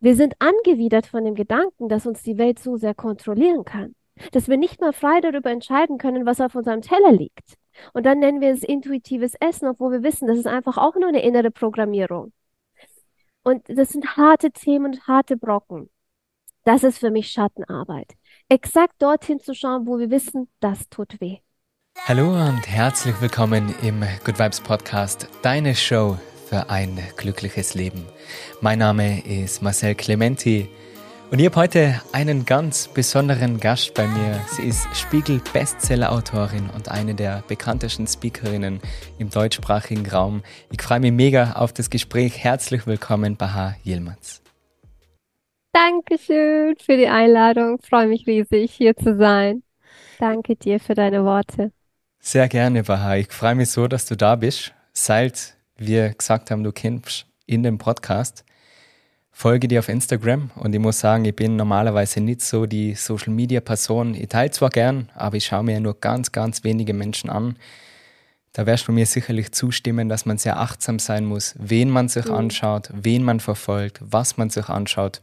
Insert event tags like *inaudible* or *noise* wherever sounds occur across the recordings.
Wir sind angewidert von dem Gedanken, dass uns die Welt so sehr kontrollieren kann, dass wir nicht mal frei darüber entscheiden können, was auf unserem Teller liegt. Und dann nennen wir es intuitives Essen, obwohl wir wissen, das ist einfach auch nur eine innere Programmierung. Und das sind harte Themen und harte Brocken. Das ist für mich Schattenarbeit. Exakt dorthin zu schauen, wo wir wissen, das tut weh. Hallo und herzlich willkommen im Good Vibes Podcast, deine Show für ein glückliches Leben. Mein Name ist Marcel Clementi und ich habe heute einen ganz besonderen Gast bei mir. Sie ist Spiegel-Bestseller-Autorin und eine der bekanntesten Speakerinnen im deutschsprachigen Raum. Ich freue mich mega auf das Gespräch. Herzlich willkommen, Baha Yilmaz. Dankeschön für die Einladung. Ich freue mich riesig, hier zu sein. Danke dir für deine Worte. Sehr gerne, Baha. Ich freue mich so, dass du da bist. Seit wir gesagt haben, du kennst in dem Podcast, folge dir auf Instagram und ich muss sagen, ich bin normalerweise nicht so die Social Media Person. Ich teile zwar gern, aber ich schaue mir nur ganz, ganz wenige Menschen an. Da wirst du mir sicherlich zustimmen, dass man sehr achtsam sein muss, wen man sich mhm. anschaut, wen man verfolgt, was man sich anschaut.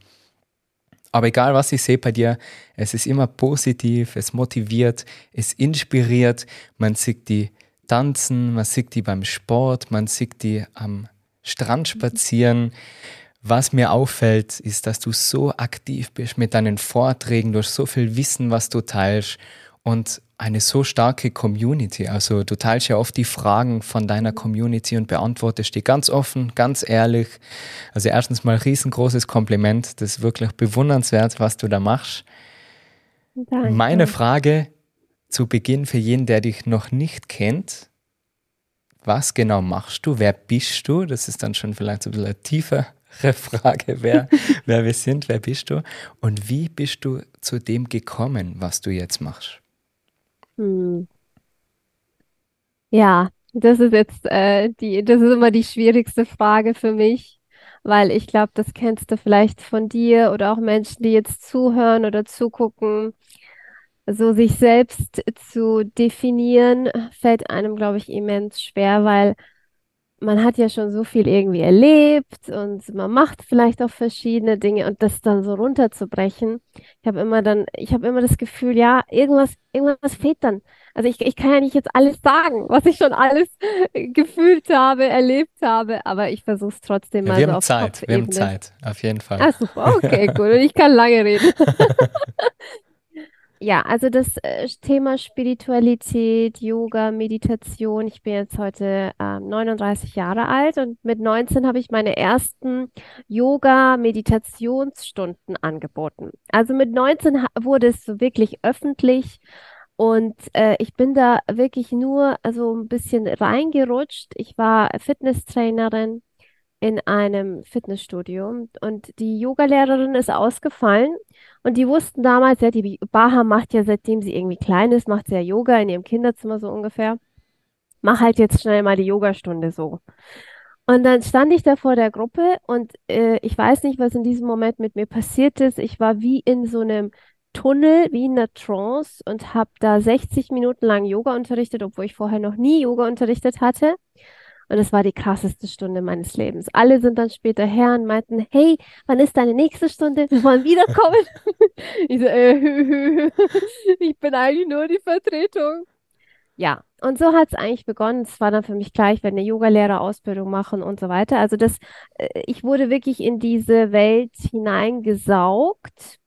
Aber egal, was ich sehe bei dir, es ist immer positiv, es motiviert, es inspiriert. Man sieht die tanzen, man sieht die beim Sport, man sieht die am Strand spazieren. Was mir auffällt, ist, dass du so aktiv bist mit deinen Vorträgen, du hast so viel Wissen, was du teilst und eine so starke Community. Also du teilst ja oft die Fragen von deiner Community und beantwortest die ganz offen, ganz ehrlich. Also erstens mal riesengroßes Kompliment. Das ist wirklich bewundernswert, was du da machst. Danke. Meine Frage zu Beginn für jeden, der dich noch nicht kennt. Was genau machst du? Wer bist du? Das ist dann schon vielleicht so ein bisschen eine tiefere *laughs* Frage, wer, wer wir sind, wer bist du? Und wie bist du zu dem gekommen, was du jetzt machst? Hm. Ja, das ist jetzt äh, die, das ist immer die schwierigste Frage für mich, weil ich glaube, das kennst du vielleicht von dir oder auch Menschen, die jetzt zuhören oder zugucken. So sich selbst zu definieren, fällt einem, glaube ich, immens schwer, weil man hat ja schon so viel irgendwie erlebt und man macht vielleicht auch verschiedene Dinge und das dann so runterzubrechen. Ich habe immer dann, ich habe immer das Gefühl, ja, irgendwas, irgendwas fehlt dann. Also ich, ich kann ja nicht jetzt alles sagen, was ich schon alles *laughs* gefühlt habe, erlebt habe, aber ich versuche es trotzdem ja, mal wir so haben auf Zeit, wir haben Zeit, auf jeden Fall. Ah, super, okay, gut. Und ich kann lange reden. *laughs* Ja, also das äh, Thema Spiritualität, Yoga, Meditation. Ich bin jetzt heute äh, 39 Jahre alt und mit 19 habe ich meine ersten Yoga-Meditationsstunden angeboten. Also mit 19 wurde es so wirklich öffentlich und äh, ich bin da wirklich nur also ein bisschen reingerutscht. Ich war Fitnesstrainerin in einem Fitnessstudio und die Yogalehrerin ist ausgefallen und die wussten damals, ja, die Baha macht ja, seitdem sie irgendwie klein ist, macht sie ja Yoga in ihrem Kinderzimmer so ungefähr. Mach halt jetzt schnell mal die Yogastunde so. Und dann stand ich da vor der Gruppe und äh, ich weiß nicht, was in diesem Moment mit mir passiert ist. Ich war wie in so einem Tunnel, wie in einer Trance und habe da 60 Minuten lang Yoga unterrichtet, obwohl ich vorher noch nie Yoga unterrichtet hatte. Und es war die krasseste Stunde meines Lebens. Alle sind dann später her und meinten, hey, wann ist deine nächste Stunde? Wir wollen wiederkommen. *laughs* ich so, äh, *laughs* ich bin eigentlich nur die Vertretung. Ja, und so hat es eigentlich begonnen. Es war dann für mich gleich, wenn eine Yogalehrerausbildung machen und so weiter. Also das, äh, ich wurde wirklich in diese Welt hineingesaugt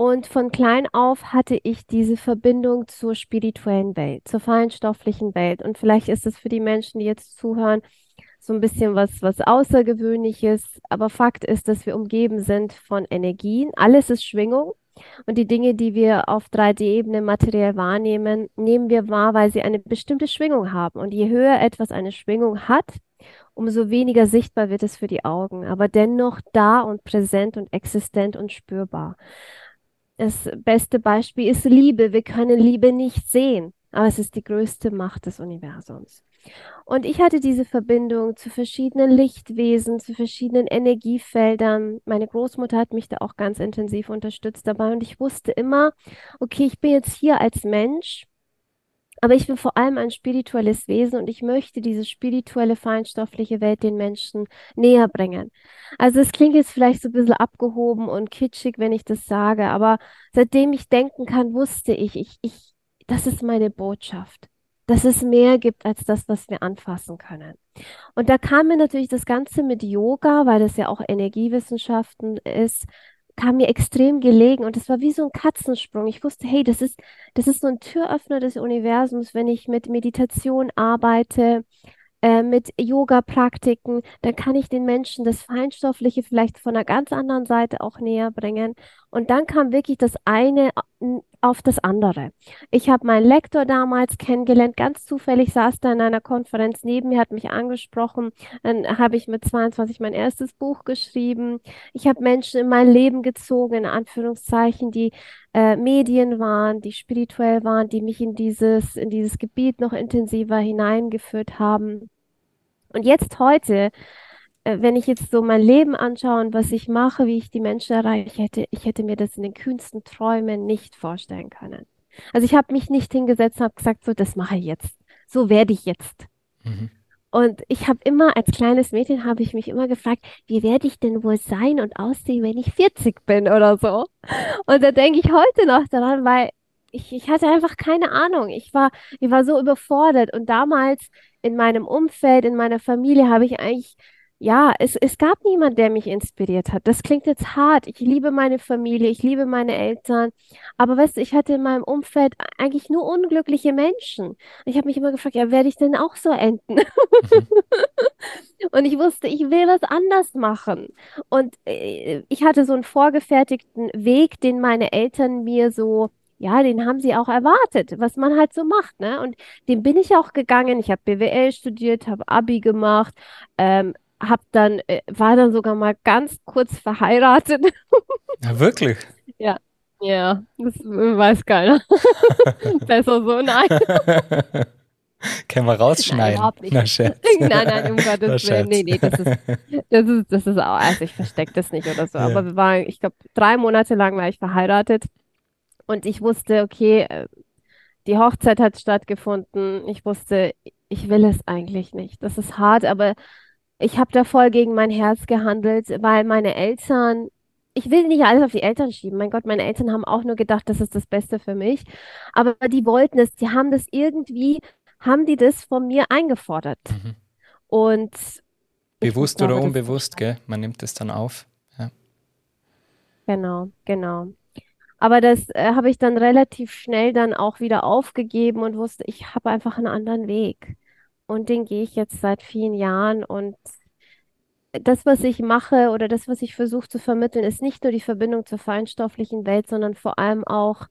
und von klein auf hatte ich diese Verbindung zur spirituellen Welt, zur feinstofflichen Welt. Und vielleicht ist es für die Menschen, die jetzt zuhören, so ein bisschen was, was Außergewöhnliches. Aber Fakt ist, dass wir umgeben sind von Energien. Alles ist Schwingung. Und die Dinge, die wir auf 3D-Ebene materiell wahrnehmen, nehmen wir wahr, weil sie eine bestimmte Schwingung haben. Und je höher etwas eine Schwingung hat, umso weniger sichtbar wird es für die Augen, aber dennoch da und präsent und existent und spürbar. Das beste Beispiel ist Liebe. Wir können Liebe nicht sehen, aber es ist die größte Macht des Universums. Und ich hatte diese Verbindung zu verschiedenen Lichtwesen, zu verschiedenen Energiefeldern. Meine Großmutter hat mich da auch ganz intensiv unterstützt dabei und ich wusste immer, okay, ich bin jetzt hier als Mensch, Aber ich bin vor allem ein spirituelles Wesen und ich möchte diese spirituelle, feinstoffliche Welt den Menschen näher bringen. Also es klingt jetzt vielleicht so ein bisschen abgehoben und kitschig, wenn ich das sage, aber seitdem ich denken kann, wusste ich, ich, ich, das ist meine Botschaft, dass es mehr gibt als das, was wir anfassen können. Und da kam mir natürlich das Ganze mit Yoga, weil das ja auch Energiewissenschaften ist, kam mir extrem gelegen und es war wie so ein Katzensprung. Ich wusste, hey, das ist, das ist so ein Türöffner des Universums, wenn ich mit Meditation arbeite, äh, mit Yoga-Praktiken, dann kann ich den Menschen das Feinstoffliche vielleicht von einer ganz anderen Seite auch näher bringen. Und dann kam wirklich das eine auf das andere. Ich habe meinen Lektor damals kennengelernt, ganz zufällig saß da in einer Konferenz neben mir, hat mich angesprochen. Dann habe ich mit 22 mein erstes Buch geschrieben. Ich habe Menschen in mein Leben gezogen, in Anführungszeichen, die äh, Medien waren, die spirituell waren, die mich in dieses, in dieses Gebiet noch intensiver hineingeführt haben. Und jetzt heute, wenn ich jetzt so mein Leben anschaue und was ich mache, wie ich die Menschen erreiche, ich hätte, ich hätte mir das in den kühnsten Träumen nicht vorstellen können. Also ich habe mich nicht hingesetzt und habe gesagt, so, das mache ich jetzt. So werde ich jetzt. Mhm. Und ich habe immer, als kleines Mädchen, habe ich mich immer gefragt, wie werde ich denn wohl sein und aussehen, wenn ich 40 bin oder so. Und da denke ich heute noch daran, weil ich, ich hatte einfach keine Ahnung. Ich war, ich war so überfordert. Und damals in meinem Umfeld, in meiner Familie habe ich eigentlich ja, es, es gab niemand, der mich inspiriert hat. Das klingt jetzt hart. Ich liebe meine Familie, ich liebe meine Eltern. Aber weißt du, ich hatte in meinem Umfeld eigentlich nur unglückliche Menschen. Ich habe mich immer gefragt, ja, werde ich denn auch so enden? Mhm. *laughs* Und ich wusste, ich will was anders machen. Und äh, ich hatte so einen vorgefertigten Weg, den meine Eltern mir so ja, den haben sie auch erwartet, was man halt so macht, ne? Und den bin ich auch gegangen. Ich habe BWL studiert, habe Abi gemacht, ähm, hab dann, äh, war dann sogar mal ganz kurz verheiratet. *laughs* Ja, wirklich? Ja, ja, das weiß keiner. *laughs* Besser so, nein. *laughs* Können wir rausschneiden? Nein, Na, Scherz. nein, nein, um Gottes Willen. Nee, nee, das ist, das ist, das ist auch, also ich verstecke das nicht oder so. Ja. Aber wir waren, ich glaube, drei Monate lang war ich verheiratet und ich wusste, okay, äh, die Hochzeit hat stattgefunden. Ich wusste, ich will es eigentlich nicht. Das ist hart, aber ich habe da voll gegen mein Herz gehandelt, weil meine Eltern, ich will nicht alles auf die Eltern schieben. Mein Gott, meine Eltern haben auch nur gedacht, das ist das Beste für mich. Aber die wollten es, die haben das irgendwie, haben die das von mir eingefordert. Mhm. Und bewusst glaube, oder unbewusst, gell? Man nimmt es dann auf. Ja. Genau, genau. Aber das äh, habe ich dann relativ schnell dann auch wieder aufgegeben und wusste, ich habe einfach einen anderen Weg. Und den gehe ich jetzt seit vielen Jahren. Und das, was ich mache oder das, was ich versuche zu vermitteln, ist nicht nur die Verbindung zur feinstofflichen Welt, sondern vor allem auch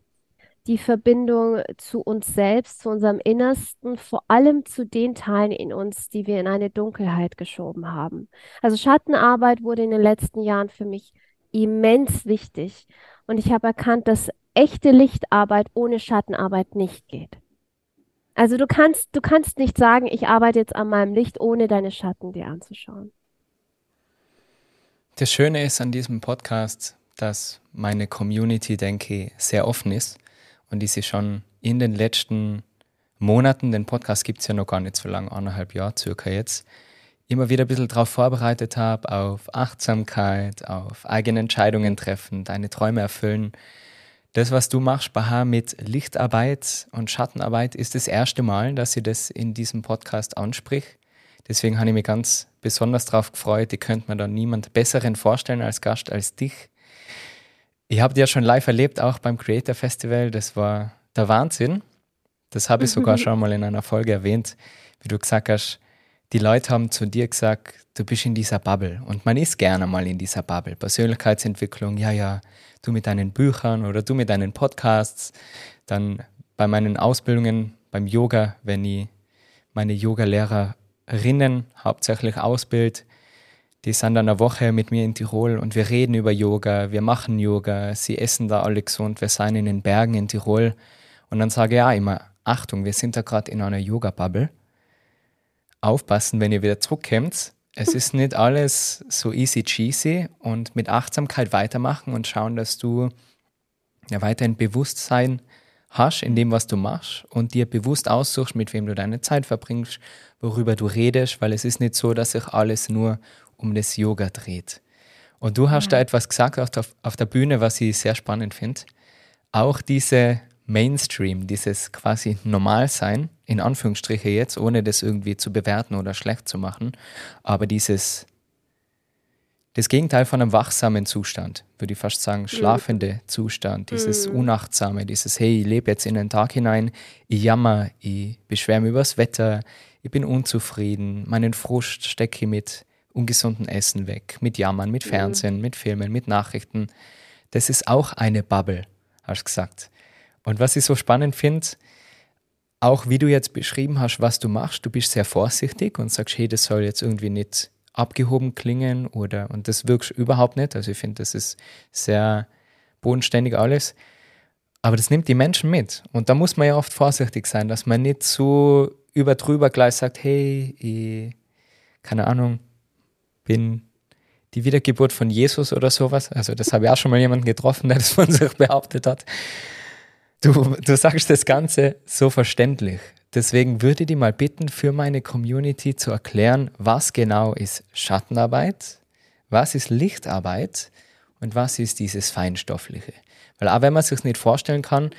die Verbindung zu uns selbst, zu unserem Innersten, vor allem zu den Teilen in uns, die wir in eine Dunkelheit geschoben haben. Also Schattenarbeit wurde in den letzten Jahren für mich immens wichtig. Und ich habe erkannt, dass echte Lichtarbeit ohne Schattenarbeit nicht geht. Also du kannst, du kannst nicht sagen, ich arbeite jetzt an meinem Licht, ohne deine Schatten dir anzuschauen. Das Schöne ist an diesem Podcast, dass meine Community, denke ich, sehr offen ist und die sich schon in den letzten Monaten, den Podcast gibt es ja noch gar nicht so lange, anderthalb Jahre circa jetzt, immer wieder ein bisschen darauf vorbereitet habe, auf Achtsamkeit, auf eigene Entscheidungen treffen, deine Träume erfüllen das, was du machst, Baha, mit Lichtarbeit und Schattenarbeit, ist das erste Mal, dass ich das in diesem Podcast ansprich. Deswegen habe ich mich ganz besonders darauf gefreut. Ich könnte mir da niemand Besseren vorstellen als Gast als dich. Ich habe dich ja schon live erlebt, auch beim Creator Festival. Das war der Wahnsinn. Das habe ich sogar *laughs* schon mal in einer Folge erwähnt, wie du gesagt hast, die Leute haben zu dir gesagt, du bist in dieser Bubble. Und man ist gerne mal in dieser Bubble. Persönlichkeitsentwicklung, ja, ja, du mit deinen Büchern oder du mit deinen Podcasts. Dann bei meinen Ausbildungen beim Yoga, wenn ich meine Yoga-Lehrerinnen hauptsächlich ausbild, die sind dann eine Woche mit mir in Tirol und wir reden über Yoga, wir machen Yoga, sie essen da alle gesund, wir sind in den Bergen in Tirol. Und dann sage ich ja immer, Achtung, wir sind da gerade in einer Yoga-Bubble aufpassen, wenn ihr wieder zurückkommt. Es ist nicht alles so easy cheesy und mit Achtsamkeit weitermachen und schauen, dass du ja weiterhin Bewusstsein hast in dem, was du machst und dir bewusst aussuchst, mit wem du deine Zeit verbringst, worüber du redest, weil es ist nicht so, dass sich alles nur um das Yoga dreht. Und du hast ja. da etwas gesagt auf, auf der Bühne, was ich sehr spannend finde. Auch diese Mainstream, dieses quasi Normalsein, in Anführungsstriche jetzt, ohne das irgendwie zu bewerten oder schlecht zu machen, aber dieses das Gegenteil von einem wachsamen Zustand, würde ich fast sagen, schlafende mhm. Zustand, dieses mhm. Unachtsame, dieses, hey, ich lebe jetzt in den Tag hinein, ich jammer, ich beschwere mich über das Wetter, ich bin unzufrieden, meinen Frust stecke ich mit ungesunden Essen weg, mit Jammern, mit mhm. Fernsehen, mhm. mit Filmen, mit Nachrichten. Das ist auch eine Bubble, hast du gesagt. Und was ich so spannend finde, auch wie du jetzt beschrieben hast, was du machst, du bist sehr vorsichtig und sagst, hey, das soll jetzt irgendwie nicht abgehoben klingen oder und das wirkst überhaupt nicht. Also ich finde, das ist sehr bodenständig alles. Aber das nimmt die Menschen mit. Und da muss man ja oft vorsichtig sein, dass man nicht so überdrüber gleich sagt, hey, ich, keine Ahnung, bin die Wiedergeburt von Jesus oder sowas. Also das habe ich auch schon mal jemanden getroffen, der das von sich behauptet hat. Du, du sagst das Ganze so verständlich. Deswegen würde ich dich mal bitten, für meine Community zu erklären, was genau ist Schattenarbeit, was ist Lichtarbeit und was ist dieses Feinstoffliche. Weil auch wenn man sich nicht vorstellen kann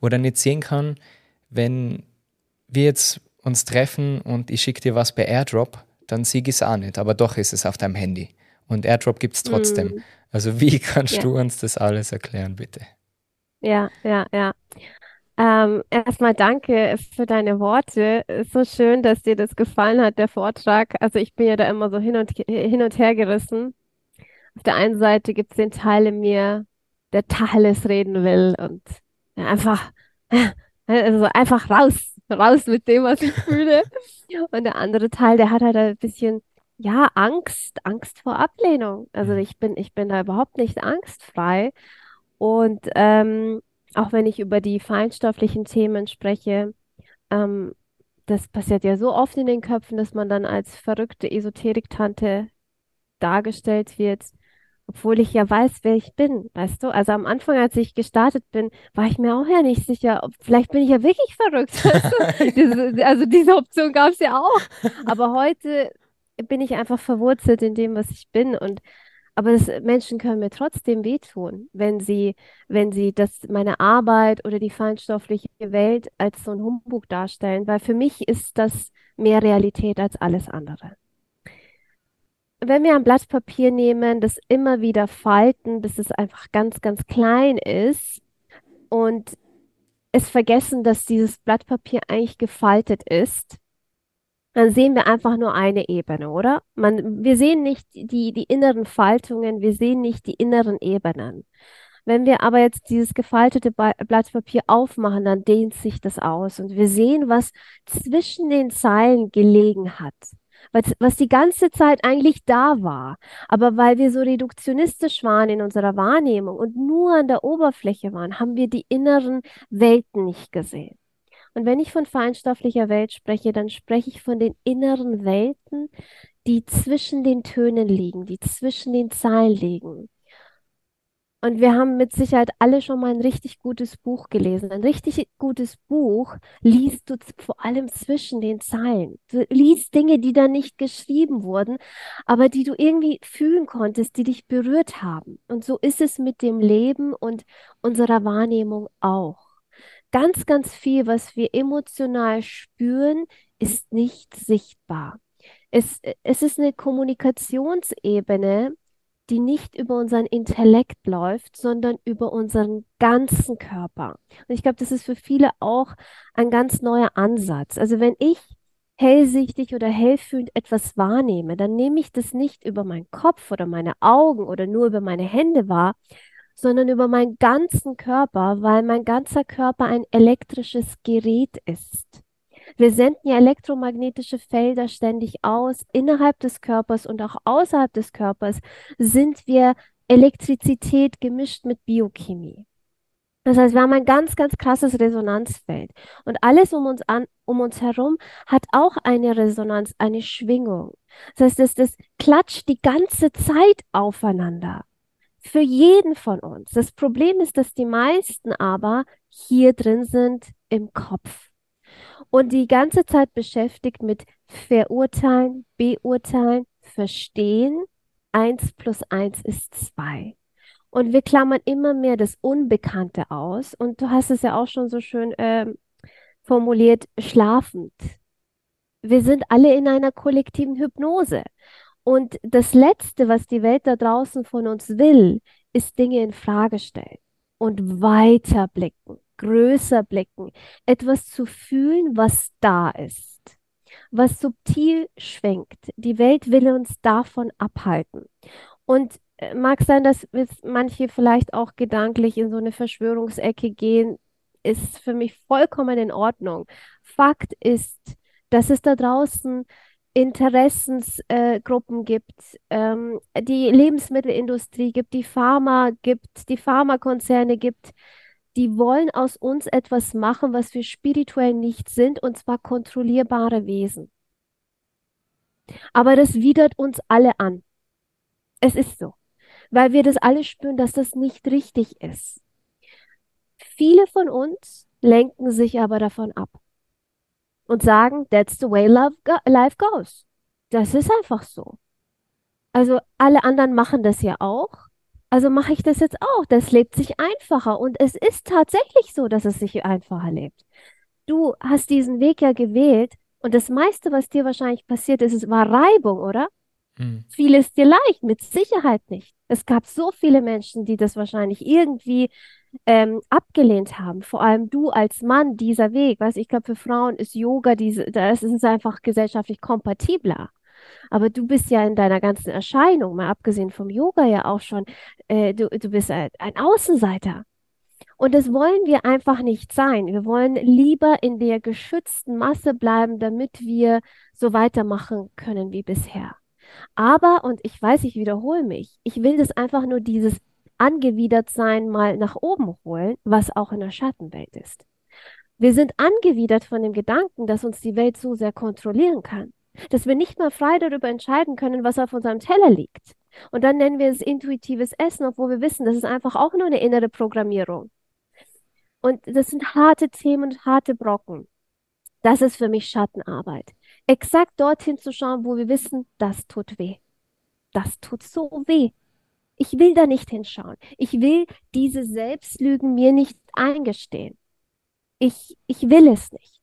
oder nicht sehen kann, wenn wir jetzt uns treffen und ich schicke dir was per Airdrop, dann sehe ich es auch nicht, aber doch ist es auf deinem Handy. Und Airdrop gibt es trotzdem. Mm. Also wie *laughs* kannst ja. du uns das alles erklären, bitte? Ja, ja, ja. Ähm, erstmal danke für deine Worte. So schön, dass dir das gefallen hat, der Vortrag. Also ich bin ja da immer so hin und, hin und her gerissen. Auf der einen Seite gibt es den Teil in mir, der Tacheles reden will und einfach, *laughs* also einfach raus, raus mit dem, was ich fühle. *laughs* Und der andere Teil, der hat halt ein bisschen, ja, Angst, Angst vor Ablehnung. Also ich bin, ich bin da überhaupt nicht angstfrei. Und ähm, auch wenn ich über die feinstofflichen Themen spreche, ähm, das passiert ja so oft in den Köpfen, dass man dann als verrückte Esoterik-Tante dargestellt wird, obwohl ich ja weiß, wer ich bin, weißt du? Also am Anfang, als ich gestartet bin, war ich mir auch ja nicht sicher, ob, vielleicht bin ich ja wirklich verrückt. *laughs* Weißt du? *laughs* diese, also diese Option gab es ja auch. Aber heute bin ich einfach verwurzelt in dem, was ich bin und aber das, Menschen können mir trotzdem wehtun, wenn sie, wenn sie das, meine Arbeit oder die feinstoffliche Welt als so ein Humbug darstellen, weil für mich ist das mehr Realität als alles andere. Wenn wir ein Blatt Papier nehmen, das immer wieder falten, bis es einfach ganz, ganz klein ist und es vergessen, dass dieses Blatt Papier eigentlich gefaltet ist, dann sehen wir einfach nur eine Ebene, oder? Man, wir sehen nicht die, die inneren Faltungen, wir sehen nicht die inneren Ebenen. Wenn wir aber jetzt dieses gefaltete Blatt Papier aufmachen, dann dehnt sich das aus und wir sehen, was zwischen den Zeilen gelegen hat. Was, was die ganze Zeit eigentlich da war. Aber weil wir so reduktionistisch waren in unserer Wahrnehmung und nur an der Oberfläche waren, haben wir die inneren Welten nicht gesehen. Und wenn ich von feinstofflicher Welt spreche, dann spreche ich von den inneren Welten, die zwischen den Tönen liegen, die zwischen den Zeilen liegen. Und wir haben mit Sicherheit alle schon mal ein richtig gutes Buch gelesen. Ein richtig gutes Buch liest du vor allem zwischen den Zeilen. Du liest Dinge, die da nicht geschrieben wurden, aber die du irgendwie fühlen konntest, die dich berührt haben. Und so ist es mit dem Leben und unserer Wahrnehmung auch ganz, ganz viel, was wir emotional spüren, ist nicht sichtbar. Es, es ist eine Kommunikationsebene, die nicht über unseren Intellekt läuft, sondern über unseren ganzen Körper. Und ich glaube, das ist für viele auch ein ganz neuer Ansatz. Also wenn ich hellsichtig oder hellfühlend etwas wahrnehme, dann nehme ich das nicht über meinen Kopf oder meine Augen oder nur über meine Hände wahr, sondern über meinen ganzen Körper, weil mein ganzer Körper ein elektrisches Gerät ist. Wir senden ja elektromagnetische Felder ständig aus. Innerhalb des Körpers und auch außerhalb des Körpers sind wir Elektrizität gemischt mit Biochemie. Das heißt, wir haben ein ganz, ganz krasses Resonanzfeld. Und alles um uns, an, um uns herum hat auch eine Resonanz, eine Schwingung. Das heißt, das, das klatscht die ganze Zeit aufeinander. Für jeden von uns. Das Problem ist, dass die meisten aber hier drin sind im Kopf und die ganze Zeit beschäftigt mit verurteilen, beurteilen, verstehen. Eins plus eins ist zwei. Und wir klammern immer mehr das Unbekannte aus. Und du hast es ja auch schon so schön ähm, formuliert, schlafend. Wir sind alle in einer kollektiven Hypnose. Und das Letzte, was die Welt da draußen von uns will, ist Dinge in Frage stellen und weiter blicken, größer blicken, etwas zu fühlen, was da ist, was subtil schwenkt. Die Welt will uns davon abhalten. Und äh, mag sein, dass manche vielleicht auch gedanklich in so eine Verschwörungsecke gehen, ist für mich vollkommen in Ordnung. Fakt ist, dass es da draußen Interessensgruppen äh, gibt, ähm, die Lebensmittelindustrie gibt, die Pharma gibt, die Pharmakonzerne gibt, die wollen aus uns etwas machen, was wir spirituell nicht sind, und zwar kontrollierbare Wesen. Aber das widert uns alle an. Es ist so, weil wir das alle spüren, dass das nicht richtig ist. Viele von uns lenken sich aber davon ab und sagen, that's the way love go life goes. Das ist einfach so. Also alle anderen machen das ja auch. Also mache ich das jetzt auch. Das lebt sich einfacher. Und es ist tatsächlich so, dass es sich einfacher lebt. Du hast diesen Weg ja gewählt und das meiste, was dir wahrscheinlich passiert ist, war Reibung, oder? Mhm. Fiel es dir leicht? Mit Sicherheit nicht. Es gab so viele Menschen, die das wahrscheinlich irgendwie ähm, abgelehnt haben. Vor allem du als Mann, dieser Weg. Weißt, ich glaube, für Frauen ist Yoga, diese, das ist einfach gesellschaftlich kompatibler. Aber du bist ja in deiner ganzen Erscheinung, mal abgesehen vom Yoga ja auch schon, äh, du, du bist ein, ein Außenseiter. Und das wollen wir einfach nicht sein. Wir wollen lieber in der geschützten Masse bleiben, damit wir so weitermachen können wie bisher. Aber, und ich weiß, ich wiederhole mich, ich will das einfach nur dieses angewidert sein mal nach oben holen, was auch in der Schattenwelt ist. Wir sind angewidert von dem Gedanken, dass uns die Welt so sehr kontrollieren kann, dass wir nicht mal frei darüber entscheiden können, was auf unserem Teller liegt. Und dann nennen wir es intuitives Essen, obwohl wir wissen, das ist einfach auch nur eine innere Programmierung. Und das sind harte Themen und harte Brocken. Das ist für mich Schattenarbeit. Exakt dorthin zu schauen, wo wir wissen, das tut weh. Das tut so weh. Ich will da nicht hinschauen. Ich will diese Selbstlügen mir nicht eingestehen. Ich, ich will es nicht.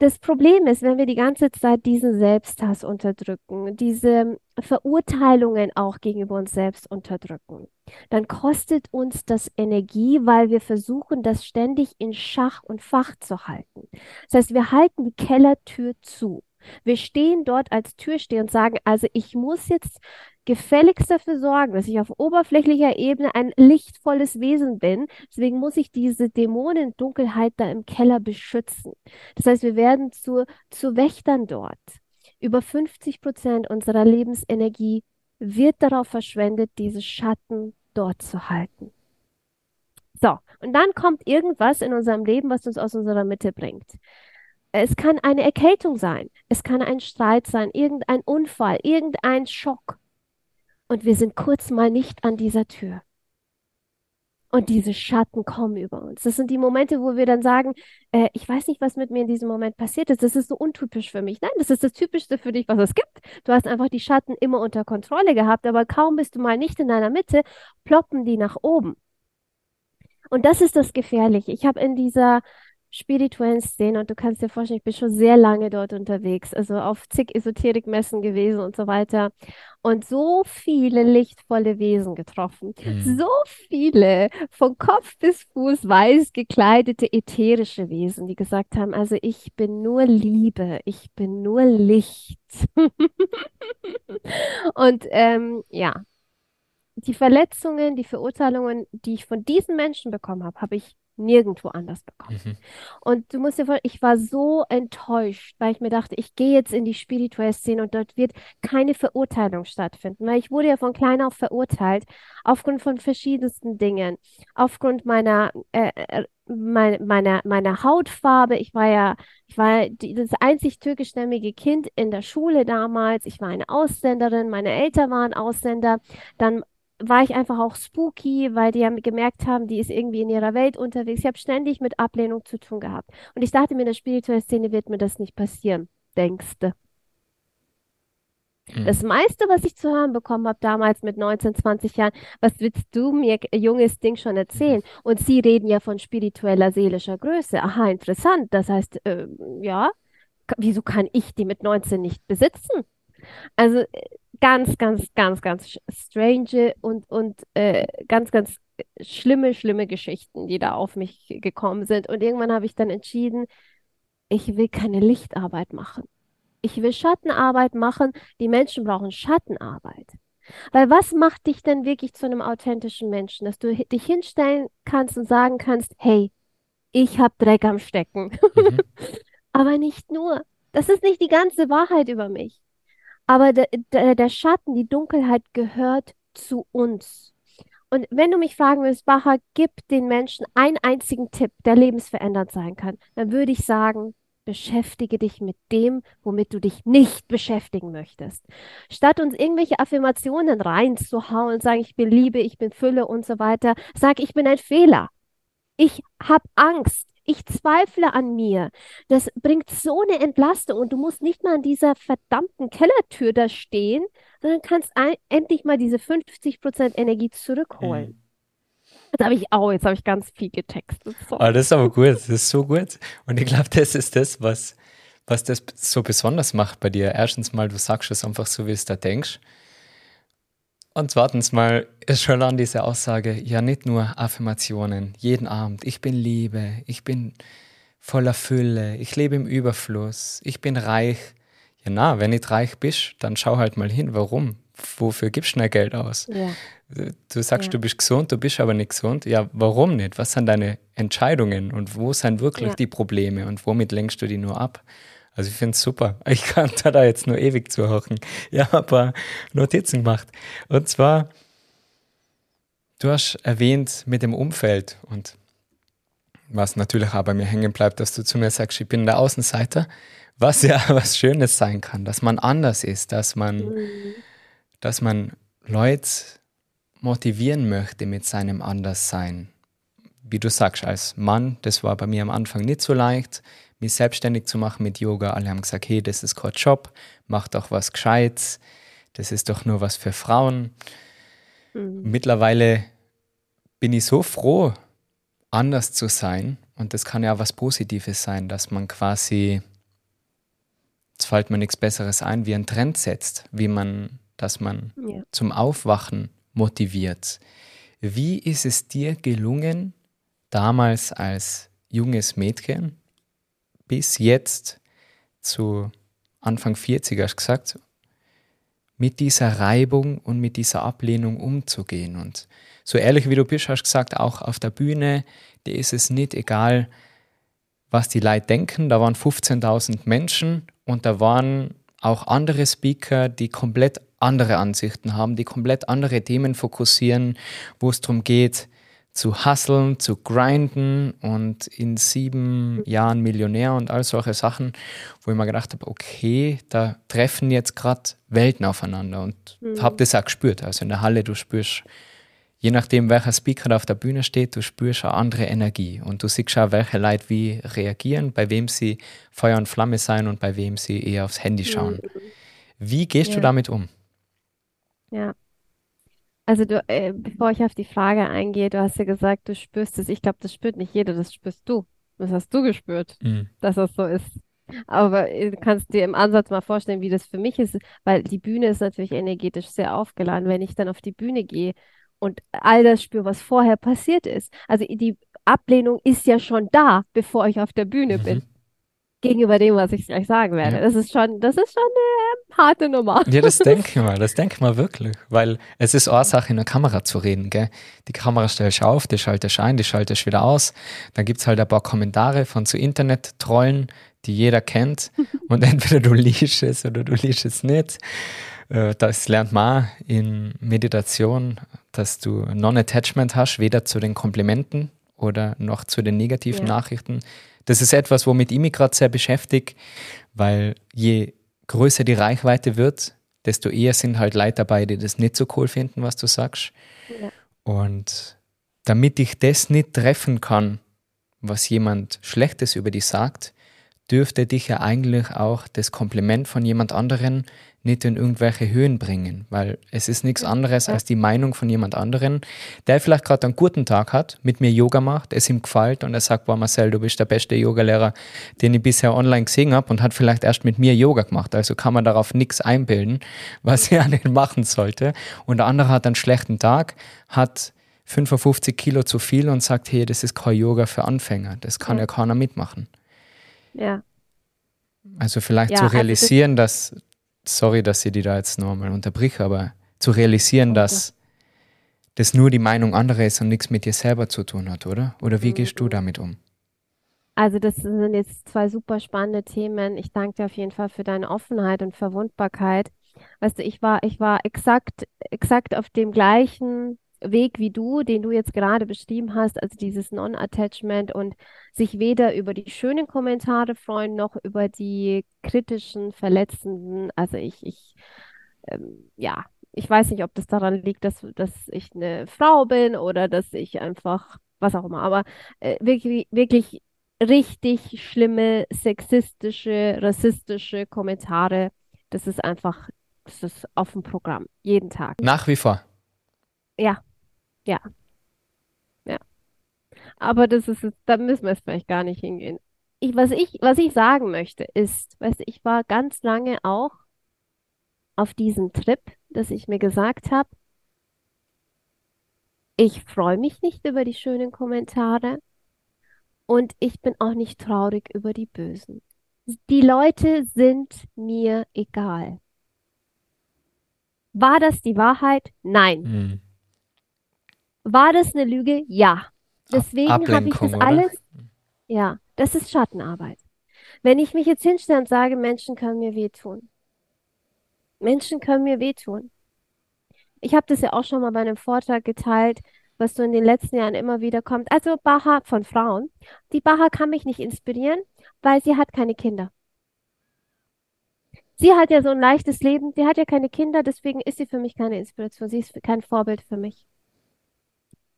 Das Problem ist, wenn wir die ganze Zeit diesen Selbsthass unterdrücken, diese Verurteilungen auch gegenüber uns selbst unterdrücken, dann kostet uns das Energie, weil wir versuchen, das ständig in Schach und Fach zu halten. Das heißt, wir halten die Kellertür zu. Wir stehen dort als Türsteher und sagen, also ich muss jetzt gefälligst dafür sorgen, dass ich auf oberflächlicher Ebene ein lichtvolles Wesen bin. Deswegen muss ich diese Dämonendunkelheit da im Keller beschützen. Das heißt, wir werden zu, zu Wächtern dort. Über 50 Prozent unserer Lebensenergie wird darauf verschwendet, diese Schatten dort zu halten. So, und dann kommt irgendwas in unserem Leben, was uns aus unserer Mitte bringt. Es kann eine Erkältung sein, es kann ein Streit sein, irgendein Unfall, irgendein Schock. Und wir sind kurz mal nicht an dieser Tür. Und diese Schatten kommen über uns. Das sind die Momente, wo wir dann sagen, äh, ich weiß nicht, was mit mir in diesem Moment passiert ist. Das ist so untypisch für mich. Nein, das ist das Typischste für dich, was es gibt. Du hast einfach die Schatten immer unter Kontrolle gehabt, aber kaum bist du mal nicht in deiner Mitte, ploppen die nach oben. Und das ist das Gefährliche. Ich habe in dieser spirituellen Szene und du kannst dir vorstellen, ich bin schon sehr lange dort unterwegs, also auf zig Esoterikmessen gewesen und so weiter und so viele lichtvolle Wesen getroffen, mhm. so viele von Kopf bis Fuß weiß gekleidete ätherische Wesen, die gesagt haben, also ich bin nur Liebe, ich bin nur Licht. *laughs* und ähm, ja, die Verletzungen, die Verurteilungen, die ich von diesen Menschen bekommen habe, habe ich nirgendwo anders bekommen. Mhm. Und du musst dir vorstellen, ich war so enttäuscht, weil ich mir dachte, ich gehe jetzt in die spirituelle Szene und dort wird keine Verurteilung stattfinden, weil ich wurde ja von klein auf verurteilt, aufgrund von verschiedensten Dingen, aufgrund meiner, äh, äh mein, meiner, meiner Hautfarbe. Ich war ja, ich war die, das einzig türkischstämmige Kind in der Schule damals. Ich war eine Ausländerin, meine Eltern waren Ausländer. Dann war ich einfach auch spooky, weil die haben gemerkt haben, die ist irgendwie in ihrer Welt unterwegs. Ich habe ständig mit Ablehnung zu tun gehabt. Und ich dachte mir, in der spirituellen Szene wird mir das nicht passieren, denkste. Mhm. Das meiste, was ich zu hören bekommen habe damals mit 19, 20 Jahren, was willst du mir, junges Ding, schon erzählen? Und sie reden ja von spiritueller, seelischer Größe. Aha, interessant. Das heißt, äh, ja, wieso kann ich die mit 19 nicht besitzen? Also äh, ganz, ganz, ganz, ganz strange und, und äh, ganz, ganz schlimme, schlimme Geschichten, die da auf mich gekommen sind. Und irgendwann habe ich dann entschieden, ich will keine Lichtarbeit machen. Ich will Schattenarbeit machen. Die Menschen brauchen Schattenarbeit. Weil was macht dich denn wirklich zu einem authentischen Menschen, dass du dich hinstellen kannst und sagen kannst, hey, ich habe Dreck am Stecken. Mhm. *laughs* Aber nicht nur. Das ist nicht die ganze Wahrheit über mich. Aber der, der, der Schatten, die Dunkelheit gehört zu uns. Und wenn du mich fragen willst, Baha, gib den Menschen einen einzigen Tipp, der lebensverändernd sein kann, dann würde ich sagen, beschäftige dich mit dem, womit du dich nicht beschäftigen möchtest. Statt uns irgendwelche Affirmationen reinzuhauen und sagen, ich bin Liebe, ich bin Fülle und so weiter, sag, ich bin ein Fehler. Ich habe Angst. Ich zweifle an mir. Das bringt so eine Entlastung und du musst nicht mal an dieser verdammten Kellertür da stehen, sondern kannst ein, endlich mal diese 50% Energie zurückholen. Mhm. Jetzt habe ich, oh, jetzt habe ich ganz viel getextet. Aber Sorry. das ist aber gut, das ist so gut. Und ich glaube, das ist das, was, was das so besonders macht bei dir. Erstens mal, du sagst es einfach so, wie es da denkst. Und zweitens mal schon an diese Aussage, ja nicht nur Affirmationen, jeden Abend, ich bin Liebe, ich bin voller Fülle, ich lebe im Überfluss, ich bin reich. Ja na, wenn nicht reich bist, dann schau halt mal hin, warum? Wofür gibst du schnell Geld aus? Ja, Du sagst, Ja. du bist gesund, du bist aber nicht gesund. Ja, warum nicht? Was sind deine Entscheidungen und wo sind wirklich Ja. die Probleme und womit lenkst du die nur ab? Also ich finde es super. *laughs* Ich kann da, da jetzt nur ewig zuhören. Ich habe ein paar Notizen gemacht. Und zwar, du hast erwähnt mit dem Umfeld und was natürlich auch bei mir hängen bleibt, dass du zu mir sagst, ich bin der Außenseiter, was ja *laughs* was Schönes sein kann, dass man anders ist, dass man Mhm. dass man Leute motivieren möchte mit seinem Anderssein. Wie du sagst, als Mann, das war bei mir am Anfang nicht so leicht, mich selbstständig zu machen mit Yoga. Alle haben gesagt, hey, das ist kein Job, mach doch was Gescheites, das ist doch nur was für Frauen. Mhm. Mittlerweile bin ich so froh, anders zu sein. Und das kann ja auch was Positives sein, dass man quasi, jetzt fällt mir nichts Besseres ein, wie ein Trend setzt, wie man, dass man Ja. zum Aufwachen motiviert. Wie ist es dir gelungen, damals als junges Mädchen bis jetzt zu Anfang 40 hast gesagt, mit dieser Reibung und mit dieser Ablehnung umzugehen. Und so ehrlich wie du bist, hast du gesagt, auch auf der Bühne, dir ist es nicht egal, was die Leute denken. Da waren 15.000 Menschen und da waren auch andere Speaker, die komplett andere Ansichten haben, die komplett andere Themen fokussieren, wo es darum geht, zu hustlen, zu grinden und in sieben Jahren Millionär und all solche Sachen, wo ich mir gedacht habe, okay, da treffen jetzt gerade Welten aufeinander und Mhm. habe das auch gespürt. Also in der Halle, du spürst, je nachdem, welcher Speaker da auf der Bühne steht, du spürst eine andere Energie und du siehst auch, welche Leute wie reagieren, bei wem sie Feuer und Flamme sein und bei wem sie eher aufs Handy schauen. Mhm. Wie gehst du Ja. damit um? Ja. Also du, äh, bevor ich auf die Frage eingehe, du hast ja gesagt, du spürst es. Ich glaube, das spürt nicht jeder, das spürst du. Das hast du gespürt, Mhm. dass das so ist. Aber äh, du kannst dir im Ansatz mal vorstellen, wie das für mich ist, weil die Bühne ist natürlich energetisch sehr aufgeladen. Wenn ich dann auf die Bühne gehe und all das spüre, was vorher passiert ist. Also die Ablehnung ist ja schon da, bevor ich auf der Bühne Mhm. bin, gegenüber dem, was ich gleich sagen werde. Ja. Das ist schon, das ist schon eine harte Nummer. Ja, das *laughs* denke ich mal, das denke ich mal wirklich, weil es ist eine Sache, in der Kamera zu reden, gell? Die Kamera stellst du auf, die schaltest du ein, die schaltest du wieder aus, dann gibt es halt ein paar Kommentare von so Internet-Trollen, die jeder kennt *laughs* und entweder du liest es oder du liest es nicht. Äh, Das lernt man in Meditation, dass du Non-Attachment hast, weder zu den Komplimenten oder noch zu den negativen Ja. Nachrichten. Das ist etwas, womit ich mich gerade sehr beschäftige, weil je größer die Reichweite wird, desto eher sind halt Leute dabei, die das nicht so cool finden, was du sagst. Ja. Und damit ich das nicht treffen kann, was jemand Schlechtes über dich sagt, dürfte dich ja eigentlich auch das Kompliment von jemand anderen nicht in irgendwelche Höhen bringen, weil es ist nichts anderes als die Meinung von jemand anderen, der vielleicht gerade einen guten Tag hat, mit mir Yoga macht, es ihm gefällt und er sagt, boah Marcel, du bist der beste Yogalehrer, den ich bisher online gesehen habe und hat vielleicht erst mit mir Yoga gemacht, also kann man darauf nichts einbilden, was *laughs* er nicht machen sollte. Und der andere hat einen schlechten Tag, hat 55 Kilo zu viel und sagt, hey, das ist kein Yoga für Anfänger, das kann ja, ja keiner mitmachen. Ja. Also vielleicht ja, zu realisieren, also dass, sorry, dass ich die da jetzt nochmal unterbrich, aber zu realisieren, okay. dass das nur die Meinung anderer ist und nichts mit dir selber zu tun hat, oder? Oder wie mhm. gehst du damit um? Also das sind jetzt zwei super spannende Themen. Ich danke dir auf jeden Fall für deine Offenheit und Verwundbarkeit. Weißt du, ich war, ich war exakt, exakt auf dem gleichen Weg wie du, den du jetzt gerade beschrieben hast, also dieses Non-Attachment und sich weder über die schönen Kommentare freuen noch über die kritischen, verletzenden. Also ich, ich, ähm, ja, ich weiß nicht, ob das daran liegt, dass, dass ich eine Frau bin oder dass ich einfach, was auch immer, aber äh, wirklich, wirklich richtig schlimme, sexistische, rassistische Kommentare. Das ist einfach, das ist auf dem Programm, jeden Tag. Nach wie vor. Ja, ja. Ja. Aber das ist, da müssen wir jetzt vielleicht gar nicht hingehen. Ich, was ich, was ich sagen möchte, ist, weißt ich war ganz lange auch auf diesem Trip, dass ich mir gesagt habe, ich freue mich nicht über die schönen Kommentare und ich bin auch nicht traurig über die bösen. Die Leute sind mir egal. War das die Wahrheit? Nein. Hm. War das eine Lüge? Ja. Deswegen habe ich das alles. Ja, das ist Schattenarbeit. Wenn ich mich jetzt hinstelle und sage, Menschen können mir wehtun. Menschen können mir wehtun. Ich habe das ja auch schon mal bei einem Vortrag geteilt, was so in den letzten Jahren immer wieder kommt. Also Baha von Frauen. Die Baha kann mich nicht inspirieren, weil sie hat keine Kinder. Sie hat ja so ein leichtes Leben, sie hat ja keine Kinder, deswegen ist sie für mich keine Inspiration. Sie ist kein Vorbild für mich.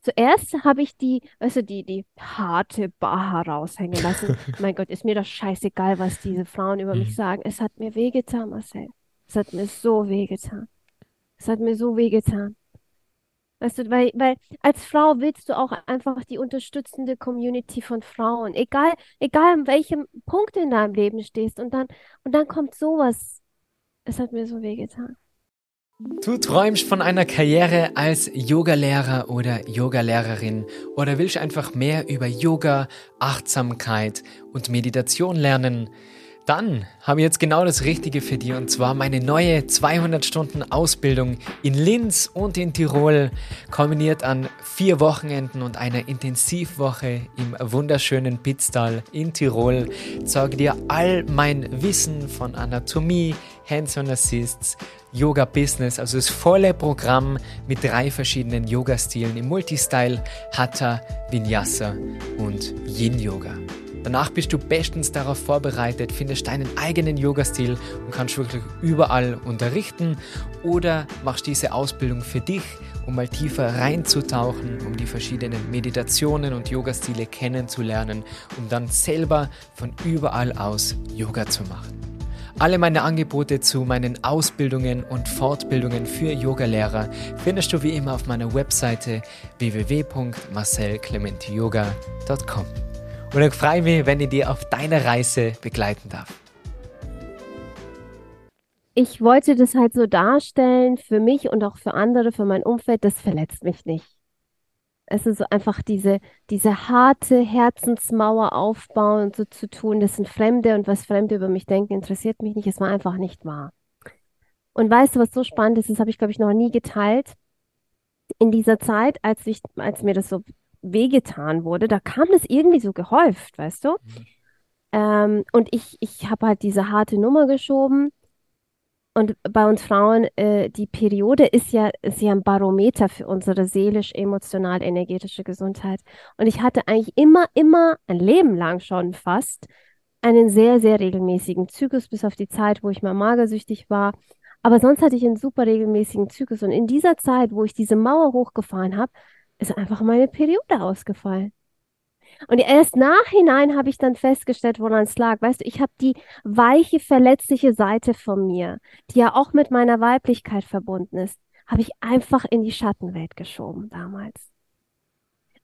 Zuerst habe ich die, weißt du, die, die harte Baha raushängen lassen. *laughs* mein Gott, ist mir doch scheißegal, was diese Frauen über mich mhm. sagen. Es hat mir wehgetan, Marcel. Es hat mir so wehgetan. Es hat mir so wehgetan. Weißt du, weil, weil als Frau willst du auch einfach die unterstützende Community von Frauen, egal, egal an welchem Punkt in deinem Leben stehst. Und dann, und dann kommt sowas. Es hat mir so wehgetan. Du träumst von einer Karriere als Yogalehrer oder Yogalehrerin oder willst einfach mehr über Yoga, Achtsamkeit und Meditation lernen? Dann habe ich jetzt genau das Richtige für dich und zwar meine neue 200 Stunden Ausbildung in Linz und in Tirol, kombiniert an vier Wochenenden und einer Intensivwoche im wunderschönen Pitztal in Tirol. Zeige dir all mein Wissen von Anatomie, Hands-on Assists, Yoga Business, also das volle Programm mit drei verschiedenen Yoga-Stilen im Multistyle, Hatha, Vinyasa und Yin Yoga. Danach bist du bestens darauf vorbereitet, findest deinen eigenen Yoga-Stil und kannst wirklich überall unterrichten oder machst diese Ausbildung für dich, um mal tiefer reinzutauchen, um die verschiedenen Meditationen und Yoga-Stile kennenzulernen, um dann selber von überall aus Yoga zu machen. Alle meine Angebote zu meinen Ausbildungen und Fortbildungen für Yogalehrer findest du wie immer auf meiner Webseite www.marcelclementiyoga.com. Und ich freue mich, wenn ich dir auf deiner Reise begleiten darf. Ich wollte das halt so darstellen für mich und auch für andere, für mein Umfeld, das verletzt mich nicht. Es ist so einfach diese, diese harte Herzensmauer aufbauen und so zu tun, das sind Fremde und was Fremde über mich denken, interessiert mich nicht, es war einfach nicht wahr. Und weißt du, was so spannend ist, das habe ich, glaube ich, noch nie geteilt. In dieser Zeit, als, ich, als mir das so wehgetan wurde, da kam das irgendwie so gehäuft, weißt du? Mhm. Ähm, und ich, ich habe halt diese harte Nummer geschoben. Und bei uns Frauen, äh, die Periode ist ja, ist ja ein Barometer für unsere seelisch-emotional-energetische Gesundheit. Und ich hatte eigentlich immer, immer, ein Leben lang schon fast, einen sehr, sehr regelmäßigen Zyklus, bis auf die Zeit, wo ich mal magersüchtig war. Aber sonst hatte ich einen super regelmäßigen Zyklus. Und in dieser Zeit, wo ich diese Mauer hochgefahren habe, ist einfach meine Periode ausgefallen. Und erst nachhinein habe ich dann festgestellt, woran es lag. Weißt du, ich habe die weiche, verletzliche Seite von mir, die ja auch mit meiner Weiblichkeit verbunden ist, habe ich einfach in die Schattenwelt geschoben damals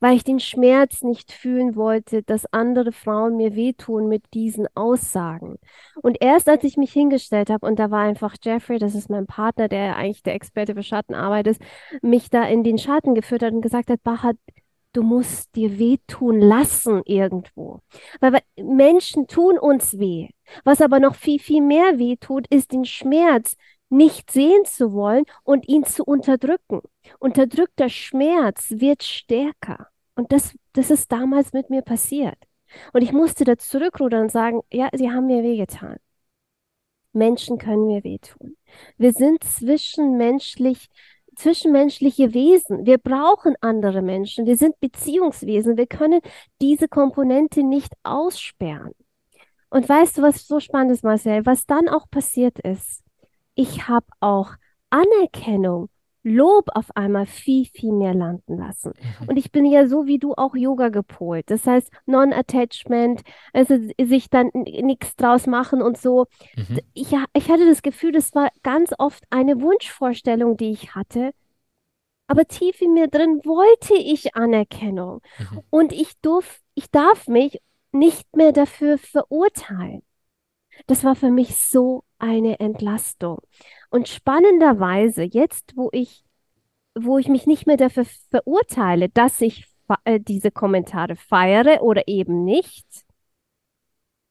weil ich den Schmerz nicht fühlen wollte, dass andere Frauen mir wehtun mit diesen Aussagen. Und erst als ich mich hingestellt habe, und da war einfach Jeffrey, das ist mein Partner, der eigentlich der Experte für Schattenarbeit ist, mich da in den Schatten geführt hat und gesagt hat, Baha, du musst dir wehtun lassen irgendwo. Weil Menschen tun uns weh. Was aber noch viel, viel mehr wehtut, ist den Schmerz nicht sehen zu wollen und ihn zu unterdrücken. Unterdrückter Schmerz wird stärker. Und das, das ist damals mit mir passiert. Und ich musste da zurückrudern und sagen, ja, sie haben mir wehgetan. Menschen können mir wehtun. Wir sind zwischenmenschlich, zwischenmenschliche Wesen. Wir brauchen andere Menschen. Wir sind Beziehungswesen. Wir können diese Komponente nicht aussperren. Und weißt du, was so spannend ist, Marcel? Was dann auch passiert ist, ich habe auch Anerkennung, Lob auf einmal viel, viel mehr landen lassen. Mhm. Und ich bin ja so wie du auch Yoga gepolt. Das heißt, Non-Attachment, also sich dann nichts draus machen und so. Mhm. Ich, ich hatte das Gefühl, das war ganz oft eine Wunschvorstellung, die ich hatte. Aber tief in mir drin wollte ich Anerkennung. Mhm. Und ich durf, ich darf mich nicht mehr dafür verurteilen. Das war für mich so eine Entlastung. Und spannenderweise, jetzt, wo ich, wo ich mich nicht mehr dafür verurteile, dass ich äh, diese Kommentare feiere oder eben nicht,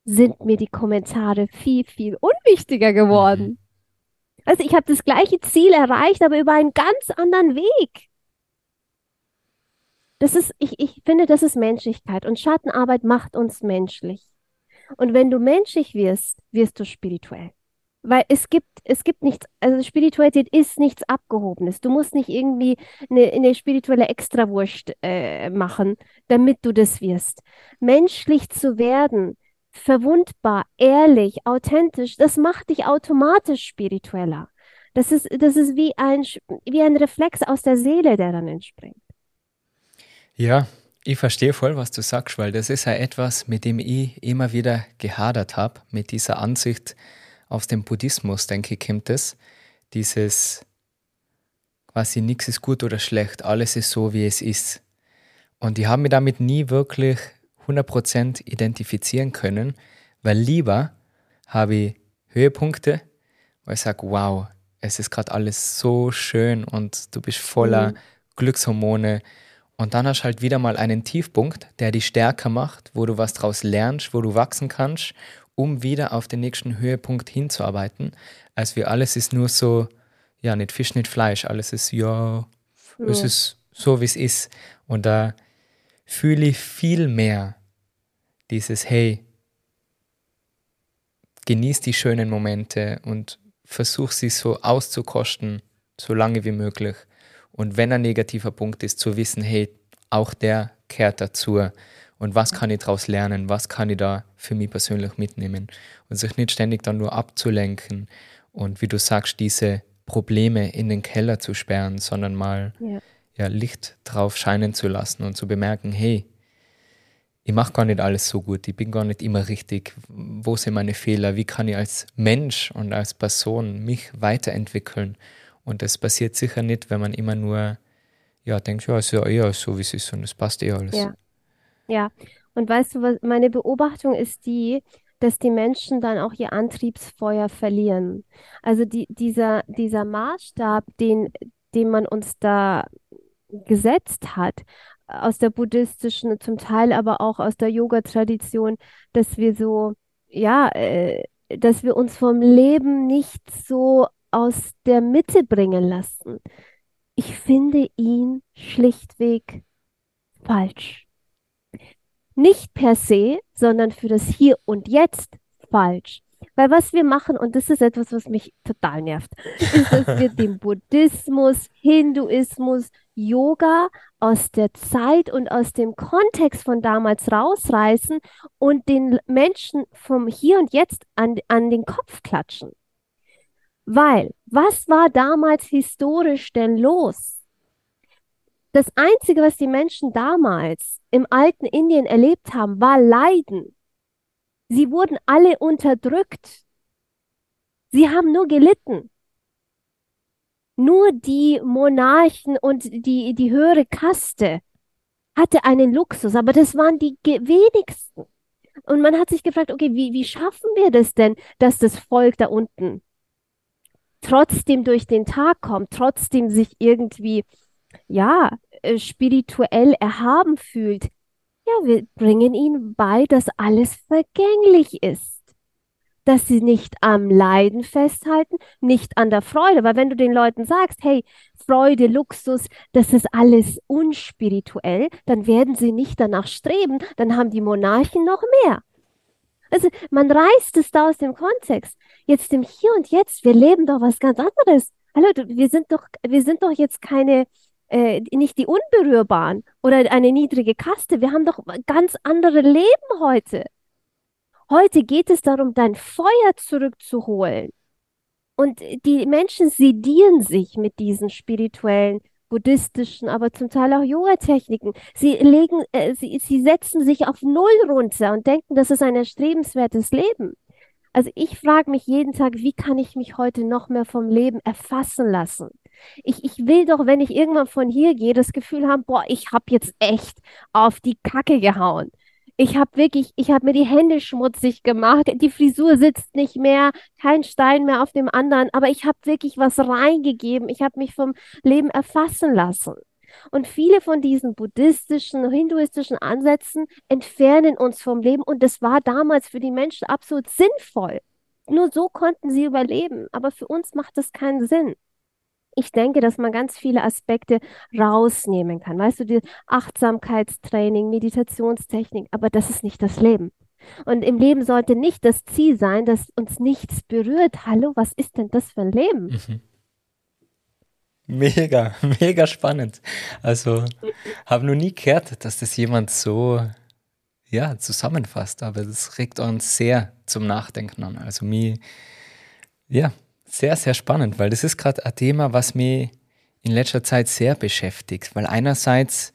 sind mir die Kommentare viel, viel unwichtiger geworden. Mhm. Also ich habe das gleiche Ziel erreicht, aber über einen ganz anderen Weg. Das ist, ich, ich finde, das ist Menschlichkeit und Schattenarbeit macht uns menschlich. Und wenn du menschlich wirst, wirst du spirituell. Weil es gibt, es gibt nichts, also Spiritualität ist nichts Abgehobenes. Du musst nicht irgendwie eine, eine spirituelle Extrawurst äh, machen, damit du das wirst. Menschlich zu werden, verwundbar, ehrlich, authentisch, das macht dich automatisch spiritueller. Das ist, das ist wie ein, wie ein Reflex aus der Seele, der dann entspringt. Ja, ich verstehe voll, was du sagst, weil das ist ja etwas, mit dem ich immer wieder gehadert habe, mit dieser Ansicht, aus dem Buddhismus, denke ich, kommt es. Dieses quasi nichts ist gut oder schlecht, alles ist so, wie es ist. Und ich habe mich damit nie wirklich 100% identifizieren können, weil lieber habe ich Höhepunkte, wo ich sage, wow, es ist gerade alles so schön und du bist voller mhm. Glückshormone. Und dann hast du halt wieder mal einen Tiefpunkt, der dich stärker macht, wo du was draus lernst, wo du wachsen kannst um wieder auf den nächsten Höhepunkt hinzuarbeiten, als wir alles ist nur so, ja, nicht Fisch, nicht Fleisch, alles ist, ja, ja. es ist so, wie es ist. Und da fühle ich viel mehr dieses, hey, genieß die schönen Momente und versuch sie so auszukosten, so lange wie möglich. Und wenn ein negativer Punkt ist, zu wissen, hey, auch der kehrt dazu und was kann ich daraus lernen, was kann ich da für mich persönlich mitnehmen und sich nicht ständig dann nur abzulenken und wie du sagst, diese Probleme in den Keller zu sperren, sondern mal ja. ja Licht drauf scheinen zu lassen und zu bemerken, hey, ich mache gar nicht alles so gut, ich bin gar nicht immer richtig, wo sind meine Fehler, wie kann ich als Mensch und als Person mich weiterentwickeln und das passiert sicher nicht, wenn man immer nur ja, denkt, ja, ist ja eher so, wie es ist und es passt eh alles. Ja. Ja, und weißt du, was meine Beobachtung ist die, dass die Menschen dann auch ihr Antriebsfeuer verlieren. Also die, dieser, dieser Maßstab, den, den man uns da gesetzt hat, aus der buddhistischen, zum Teil aber auch aus der Yoga-Tradition, dass wir so, ja, äh, dass wir uns vom Leben nicht so aus der Mitte bringen lassen. Ich finde ihn schlichtweg falsch nicht per se, sondern für das Hier und Jetzt falsch. Weil was wir machen, und das ist etwas, was mich total nervt, ist, dass wir *laughs* den Buddhismus, Hinduismus, Yoga aus der Zeit und aus dem Kontext von damals rausreißen und den Menschen vom Hier und Jetzt an, an den Kopf klatschen. Weil, was war damals historisch denn los? Das Einzige, was die Menschen damals im alten Indien erlebt haben, war Leiden. Sie wurden alle unterdrückt. Sie haben nur gelitten. Nur die Monarchen und die, die höhere Kaste hatte einen Luxus, aber das waren die wenigsten. Und man hat sich gefragt, okay, wie, wie schaffen wir das denn, dass das Volk da unten trotzdem durch den Tag kommt, trotzdem sich irgendwie, ja, äh, spirituell erhaben fühlt? Ja, wir bringen ihnen bei, dass alles vergänglich ist dass sie nicht am Leiden festhalten, nicht an der Freude. Weil wenn du den Leuten sagst, hey, Freude, Luxus, das ist alles unspirituell, dann werden sie nicht danach streben, dann haben die Monarchen noch mehr. Also man reißt es da aus dem Kontext. Jetzt im Hier und Jetzt, wir leben doch was ganz anderes. Hallo, wir sind doch, wir sind doch jetzt keine, äh, nicht die Unberührbaren oder eine niedrige Kaste. Wir haben doch ganz andere Leben heute. Heute geht es darum, dein Feuer zurückzuholen. Und die Menschen sedieren sich mit diesen spirituellen, buddhistischen, aber zum Teil auch Yoga-Techniken. Sie legen, äh, sie, sie setzen sich auf Null runter und denken, das ist ein erstrebenswertes Leben. Also ich frage mich jeden Tag, wie kann ich mich heute noch mehr vom Leben erfassen lassen? Ich, ich will doch, wenn ich irgendwann von hier gehe, das Gefühl haben, boah, ich habe jetzt echt auf die Kacke gehauen. Ich habe wirklich, ich habe mir die Hände schmutzig gemacht. Die Frisur sitzt nicht mehr, kein Stein mehr auf dem anderen, aber ich habe wirklich was reingegeben. Ich habe mich vom Leben erfassen lassen. Und viele von diesen buddhistischen, hinduistischen Ansätzen entfernen uns vom Leben. Und das war damals für die Menschen absolut sinnvoll. Nur so konnten sie überleben. Aber für uns macht das keinen Sinn ich denke, dass man ganz viele Aspekte rausnehmen kann. Weißt du, die Achtsamkeitstraining, Meditationstechnik, aber das ist nicht das Leben. Und im Leben sollte nicht das Ziel sein, dass uns nichts berührt. Hallo, was ist denn das für ein Leben? Mhm. Mega, *laughs* mega spannend. Also, habe noch nie gehört, dass das jemand so ja, zusammenfasst, aber das regt uns sehr zum Nachdenken an. Also, mir, ja, sehr, sehr spannend, weil das ist gerade ein Thema, was mich in letzter Zeit sehr beschäftigt, weil einerseits,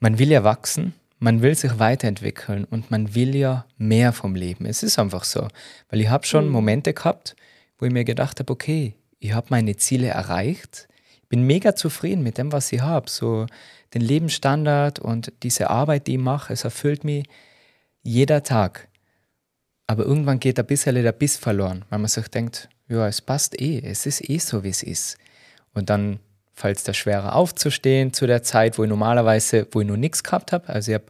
man will ja wachsen, man will sich weiterentwickeln und man will ja mehr vom Leben. Es ist einfach so, weil ich habe schon mhm. Momente gehabt, wo ich mir gedacht habe, okay, ich habe meine Ziele erreicht, bin mega zufrieden mit dem, was ich habe, so den Lebensstandard und diese Arbeit, die ich mache, es erfüllt mich jeder Tag. Aber irgendwann geht ein bisschen der Biss verloren, weil man sich denkt, ja, es passt eh, es ist eh so, wie es ist. Und dann fällt es da schwerer aufzustehen zu der Zeit, wo ich normalerweise, wo ich noch nichts gehabt habe. Also ich habe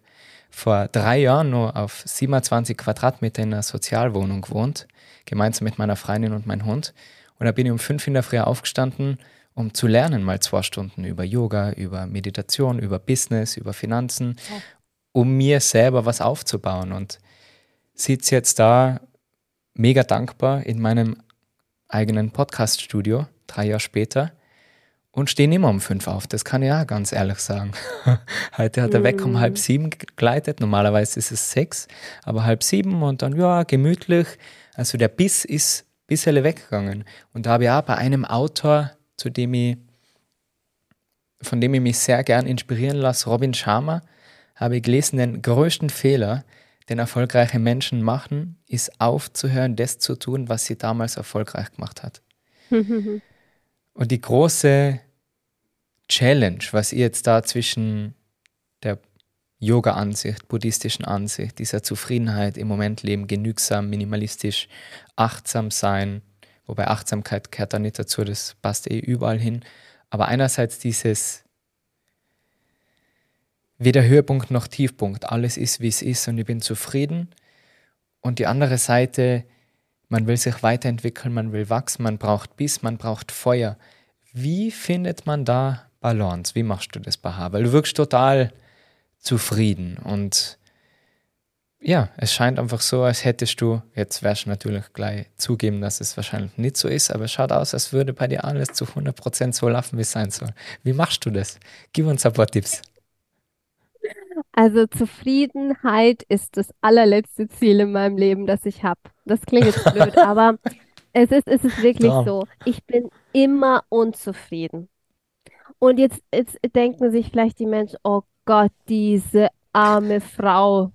vor drei Jahren nur auf 27 Quadratmeter in einer Sozialwohnung gewohnt, gemeinsam mit meiner Freundin und meinem Hund. Und da bin ich um fünf in der Früh aufgestanden, um zu lernen, mal zwei Stunden über Yoga, über Meditation, über Business, über Finanzen, um mir selber was aufzubauen. Und sitze jetzt da mega dankbar in meinem eigenen Podcast-Studio, drei Jahre später, und stehen immer um fünf auf. Das kann ich auch ganz ehrlich sagen. *laughs* Heute hat er weg um halb mhm. sieben gegleitet. Normalerweise ist es sechs, aber halb sieben und dann, ja, gemütlich. Also der Biss ist bisschen weggegangen. Und da habe ich auch bei einem Autor, zu dem ich, von dem ich mich sehr gern inspirieren lasse, Robin Sharma, habe ich gelesen, den größten Fehler, den erfolgreiche Menschen machen, ist aufzuhören, das zu tun, was sie damals erfolgreich gemacht hat. *laughs* Und die große Challenge, was ihr jetzt da zwischen der Yoga-Ansicht, buddhistischen Ansicht, dieser Zufriedenheit im Moment leben, genügsam, minimalistisch, achtsam sein, wobei Achtsamkeit gehört da nicht dazu, das passt eh überall hin, aber einerseits dieses weder Höhepunkt noch Tiefpunkt. Alles ist, wie es ist und ich bin zufrieden. Und die andere Seite, man will sich weiterentwickeln, man will wachsen, man braucht Biss, man braucht Feuer. Wie findet man da Balance? Wie machst du das, Baha? Weil du wirkst total zufrieden und ja, es scheint einfach so, als hättest du, jetzt wirst du natürlich gleich zugeben, dass es wahrscheinlich nicht so ist, aber es schaut aus, als würde bei dir alles zu 100% so laufen, wie es sein soll. Wie machst du das? Gib uns ein paar Tipps. Also Zufriedenheit ist das allerletzte Ziel in meinem Leben, das ich habe. Das klingt jetzt blöd, *laughs* aber Es ist, es ist wirklich Traum. so. Ich bin immer unzufrieden. Und jetzt, jetzt denken sich vielleicht die Menschen, oh Gott, diese arme Frau.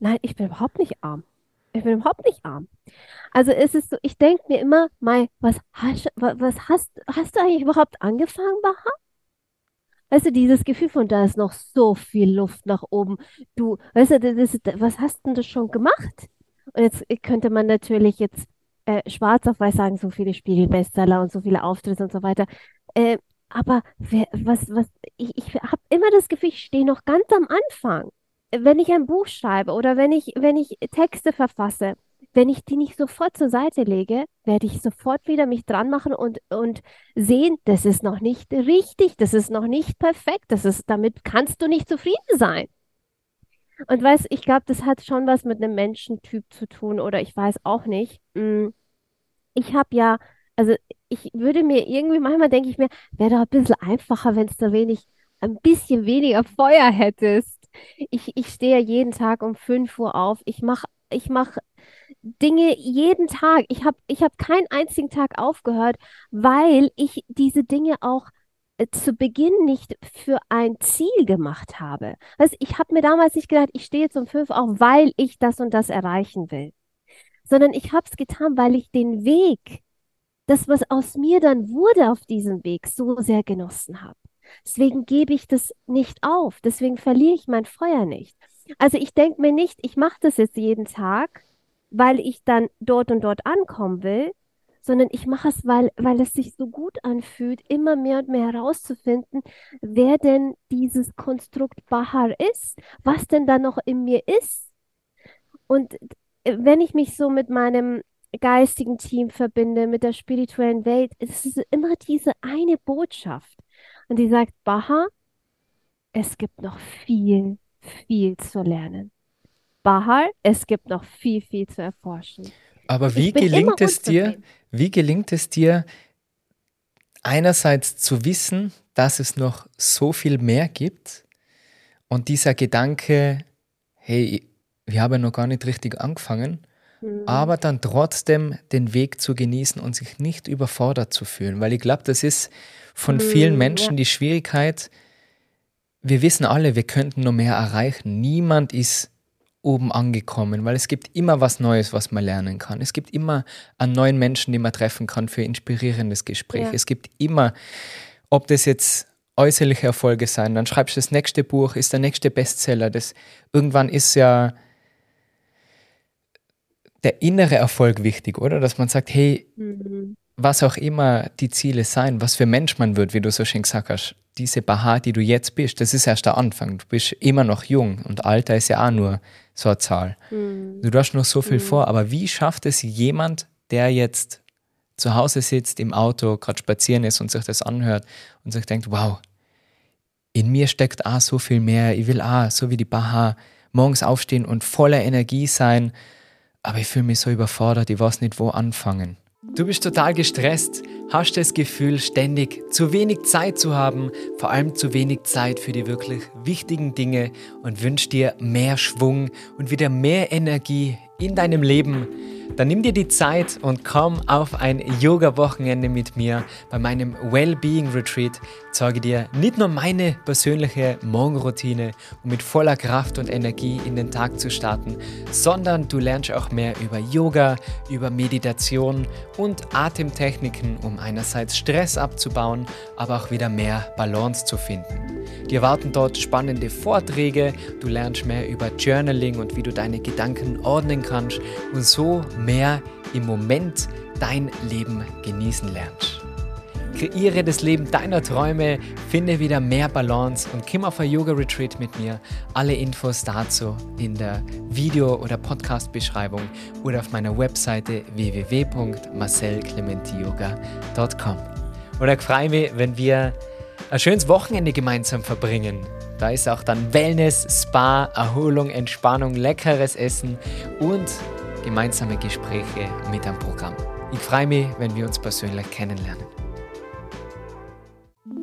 Nein, ich bin überhaupt nicht arm. Ich bin überhaupt nicht arm. Also es ist so, ich denke mir immer, Mai, was hast, wa- was hast, hast du eigentlich überhaupt angefangen, Baha? Weißt du, dieses Gefühl von, da ist noch so viel Luft nach oben. Du, weißt du, das, das, was hast denn du schon gemacht? Und jetzt könnte man natürlich jetzt äh, schwarz auf weiß sagen, so viele Spiegel-Bestseller und so viele Auftritte und so weiter. Äh, aber wer, was, was, ich, ich habe immer das Gefühl, ich stehe noch ganz am Anfang. Wenn ich ein Buch schreibe oder wenn ich, wenn ich Texte verfasse, wenn ich die nicht sofort zur Seite lege, werde ich sofort wieder mich dran machen und, und sehen, das ist noch nicht richtig, das ist noch nicht perfekt, das ist, damit kannst du nicht zufrieden sein. Und weißt, ich glaube, das hat schon was mit einem Menschentyp zu tun oder ich weiß auch nicht. Mm, Ich habe ja, also ich würde mir irgendwie, manchmal denke ich mir, wäre doch ein bisschen einfacher, wenn es da wenig, ein bisschen weniger Feuer hättest. Ich, ich stehe jeden Tag um 5 Uhr auf. Ich mache ich mach Dinge jeden Tag. Ich habe ich hab keinen einzigen Tag aufgehört, weil ich diese Dinge auch äh, zu Beginn nicht für ein Ziel gemacht habe. Also ich habe mir damals nicht gedacht, ich stehe jetzt um fünf auf, weil ich das und das erreichen will, sondern ich habe es getan, weil ich den Weg, das, was aus mir dann wurde auf diesem Weg, so sehr genossen habe. Deswegen gebe ich das nicht auf. Deswegen verliere ich mein Feuer nicht. Also ich denke mir nicht, ich mache das jetzt jeden Tag, weil ich dann dort und dort ankommen will, sondern ich mache es, weil, weil es sich so gut anfühlt, immer mehr und mehr herauszufinden, wer denn dieses Konstrukt Bahar ist, was denn da noch in mir ist. Und äh, wenn ich mich so mit meinem geistigen Team verbinde, mit der spirituellen Welt, es ist immer diese eine Botschaft. Und die sagt, Baha, es gibt noch viel, viel zu lernen. Bahar, es gibt noch viel, viel zu erforschen. Aber wie gelingt es dir, wie gelingt es dir, einerseits zu wissen, dass es noch so viel mehr gibt und dieser Gedanke, hey, wir haben noch gar nicht richtig angefangen, Hm, aber dann trotzdem den Weg zu genießen und sich nicht überfordert zu fühlen. Weil ich glaube, das ist von vielen hm, ja. Menschen die Schwierigkeit. Wir wissen alle, wir könnten noch mehr erreichen. Niemand ist oben angekommen, weil es gibt immer was Neues, was man lernen kann. Es gibt immer einen neuen Menschen, den man treffen kann für inspirierendes Gespräch. Ja. Es gibt immer, ob das jetzt äußerliche Erfolge sein, dann schreibst du das nächste Buch, ist der nächste Bestseller. Das irgendwann ist ja der innere Erfolg wichtig, oder? Dass man sagt, hey, hm, was auch immer die Ziele sein, was für Mensch man wird, wie du so schön gesagt hast, diese Baha, die du jetzt bist, das ist erst der Anfang. Du bist immer noch jung und Alter ist ja auch nur so eine Zahl. hm, Du hast noch so viel Mhm. vor, aber wie schafft es jemand, der jetzt zu Hause sitzt, im Auto, gerade spazieren ist und sich das anhört und sich denkt, wow, in mir steckt auch so viel mehr, ich will auch, so wie die Baha, morgens aufstehen und voller Energie sein, aber ich fühle mich so überfordert, ich weiß nicht, wo anfangen. Du bist total gestresst, hast das Gefühl, ständig zu wenig Zeit zu haben, vor allem zu wenig Zeit für die wirklich wichtigen Dinge und wünschst dir mehr Schwung und wieder mehr Energie in deinem Leben. Dann nimm dir die Zeit und komm auf ein Yoga-Wochenende mit mir bei meinem Wellbeing Retreat. Zeige dir nicht nur meine persönliche Morgenroutine, um mit voller Kraft und Energie in den Tag zu starten, sondern du lernst auch mehr über Yoga, über Meditation und Atemtechniken, um einerseits Stress abzubauen, aber auch wieder mehr Balance zu finden. Dir warten dort spannende Vorträge, du lernst mehr über Journaling und wie du deine Gedanken ordnen kannst und so mehr im Moment dein Leben genießen lernst. Kreiere das Leben deiner Träume, finde wieder mehr Balance und komm auf ein Yoga-Retreat mit mir. Alle Infos dazu in der Video- oder Podcast-Beschreibung oder auf meiner Webseite www.marcelclementiyoga.com. Oder ich freue mich, wenn wir ein schönes Wochenende gemeinsam verbringen. Da ist auch dann Wellness, Spa, Erholung, Entspannung, leckeres Essen und gemeinsame Gespräche mit am Programm. Ich freue mich, wenn wir uns persönlich kennenlernen.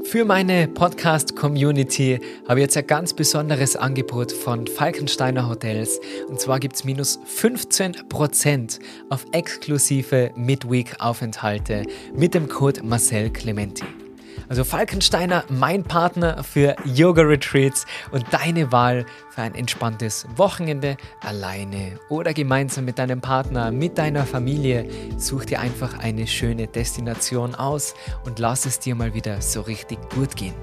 Für meine Podcast-Community habe ich jetzt ein ganz besonderes Angebot von Falkensteiner Hotels. Und zwar gibt es minus 15% auf exklusive Midweek-Aufenthalte mit dem Code Marcel Clementi. Also Falkensteiner, mein Partner für Yoga-Retreats und deine Wahl für ein entspanntes Wochenende alleine oder gemeinsam mit deinem Partner, mit deiner Familie. Such dir einfach eine schöne Destination aus und lass es dir mal wieder so richtig gut gehen.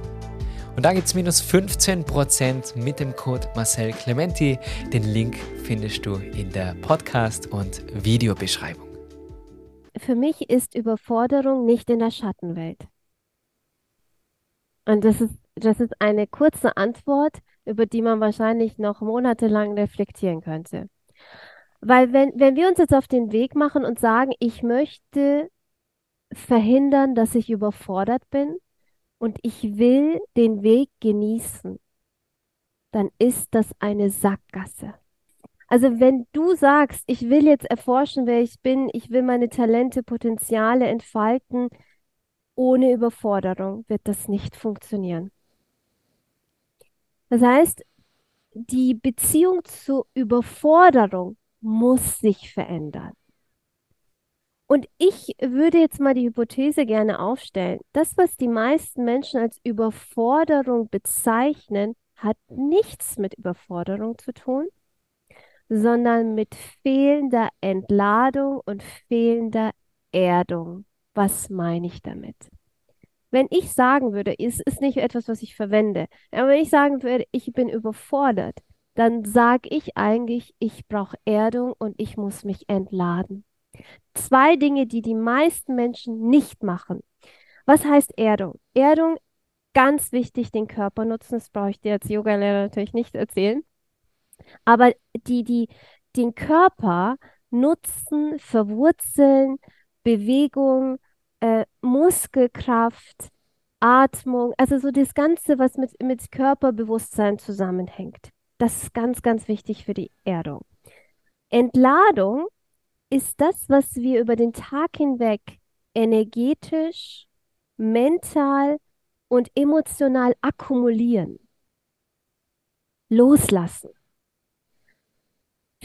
Und da gibt es minus 15% mit dem Code Marcel Clementi. Den Link findest du in der Podcast- und Videobeschreibung. Für mich ist Überforderung nicht in der Schattenwelt. Und das ist, das ist eine kurze Antwort, über die man wahrscheinlich noch monatelang reflektieren könnte. Weil wenn, wenn wir uns jetzt auf den Weg machen und sagen, ich möchte verhindern, dass ich überfordert bin und ich will den Weg genießen, dann ist das eine Sackgasse. Also wenn du sagst, ich will jetzt erforschen, wer ich bin, ich will meine Talente, Potenziale entfalten, ohne Überforderung wird das nicht funktionieren. Das heißt, die Beziehung zur Überforderung muss sich verändern. Und ich würde jetzt mal die Hypothese gerne aufstellen. Das, was die meisten Menschen als Überforderung bezeichnen, hat nichts mit Überforderung zu tun, sondern mit fehlender Entladung und fehlender Erdung. Was meine ich damit? Wenn ich sagen würde, es ist nicht etwas, was ich verwende, aber wenn ich sagen würde, ich bin überfordert, dann sage ich eigentlich, ich brauche Erdung und ich muss mich entladen. Zwei Dinge, die die meisten Menschen nicht machen. Was heißt Erdung? Erdung, ganz wichtig, den Körper nutzen. Das brauche ich dir als Yogalehrer natürlich nicht erzählen. Aber die, die den Körper nutzen, verwurzeln, Bewegung, äh, Muskelkraft, Atmung, also so das Ganze, was mit, mit Körperbewusstsein zusammenhängt. Das ist ganz, ganz wichtig für die Erdung. Entladung ist das, was wir über den Tag hinweg energetisch, mental und emotional akkumulieren. Loslassen.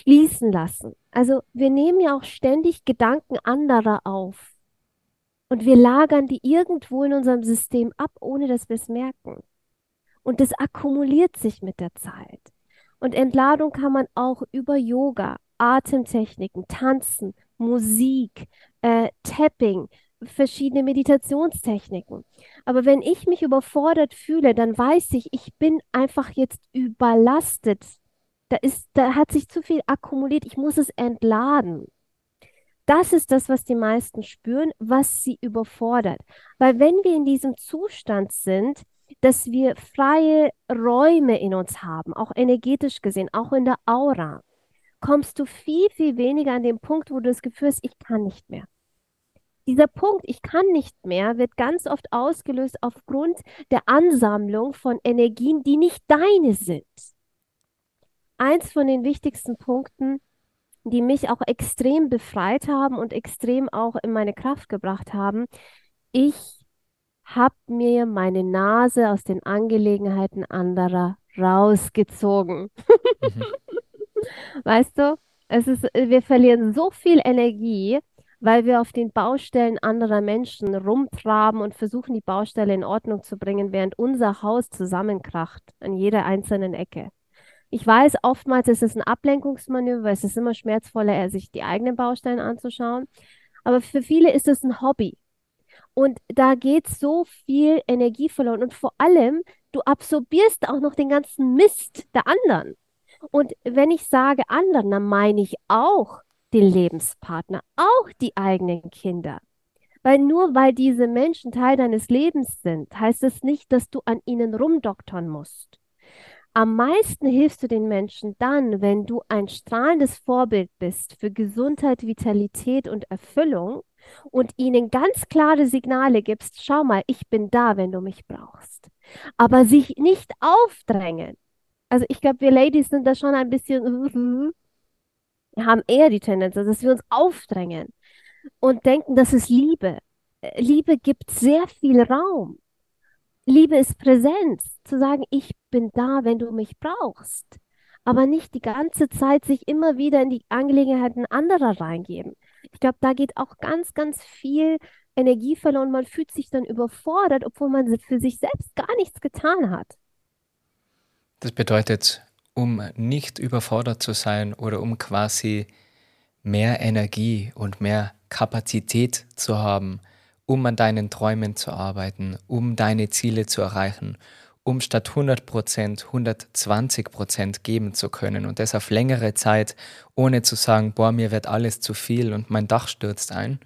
Fließen lassen. Also wir nehmen ja auch ständig Gedanken anderer auf. Und wir lagern die irgendwo in unserem System ab, ohne dass wir es merken. Und das akkumuliert sich mit der Zeit. Und Entladung kann man auch über Yoga, Atemtechniken, Tanzen, Musik, äh, Tapping, verschiedene Meditationstechniken. Aber wenn ich mich überfordert fühle, dann weiß ich, ich bin einfach jetzt überlastet. Da ist, da hat sich zu viel akkumuliert. Ich muss es entladen. Das ist das, was die meisten spüren, was sie überfordert. Weil wenn wir in diesem Zustand sind, dass wir freie Räume in uns haben, auch energetisch gesehen, auch in der Aura, kommst du viel, viel weniger an den Punkt, wo du das Gefühl hast, ich kann nicht mehr. Dieser Punkt, ich kann nicht mehr, wird ganz oft ausgelöst aufgrund der Ansammlung von Energien, die nicht deine sind. Eins von den wichtigsten Punkten die mich auch extrem befreit haben und extrem auch in meine Kraft gebracht haben. Ich habe mir meine Nase aus den Angelegenheiten anderer rausgezogen. Mhm. *laughs* Weißt du, es ist, wir verlieren so viel Energie, weil wir auf den Baustellen anderer Menschen rumtraben und versuchen, die Baustelle in Ordnung zu bringen, während unser Haus zusammenkracht an jeder einzelnen Ecke. Ich weiß, oftmals ist es ein Ablenkungsmanöver, es ist immer schmerzvoller, sich die eigenen Baustellen anzuschauen. Aber für viele ist es ein Hobby. Und da geht so viel Energie verloren. Und vor allem, du absorbierst auch noch den ganzen Mist der anderen. Und wenn ich sage anderen, dann meine ich auch den Lebenspartner, auch die eigenen Kinder. Weil nur weil diese Menschen Teil deines Lebens sind, heißt es nicht, dass du an ihnen rumdoktern musst. Am meisten hilfst du den Menschen dann, wenn du ein strahlendes Vorbild bist für Gesundheit, Vitalität und Erfüllung und ihnen ganz klare Signale gibst, schau mal, ich bin da, wenn du mich brauchst. Aber sich nicht aufdrängen. Also ich glaube, wir Ladies sind da schon ein bisschen, wir *laughs* haben eher die Tendenz, dass wir uns aufdrängen und denken, das ist Liebe. Liebe gibt sehr viel Raum. Liebe ist Präsenz, zu sagen, ich bin da, wenn du mich brauchst, aber nicht die ganze Zeit sich immer wieder in die Angelegenheiten anderer reingeben. Ich glaube, da geht auch ganz, ganz viel Energie verloren. Man fühlt sich dann überfordert, obwohl man für sich selbst gar nichts getan hat. Das bedeutet, um nicht überfordert zu sein oder um quasi mehr Energie und mehr Kapazität zu haben, um an deinen Träumen zu arbeiten, um deine Ziele zu erreichen, um statt 100 Prozent 120 Prozent geben zu können und das auf längere Zeit, ohne zu sagen, boah, mir wird alles zu viel und mein Dach stürzt ein,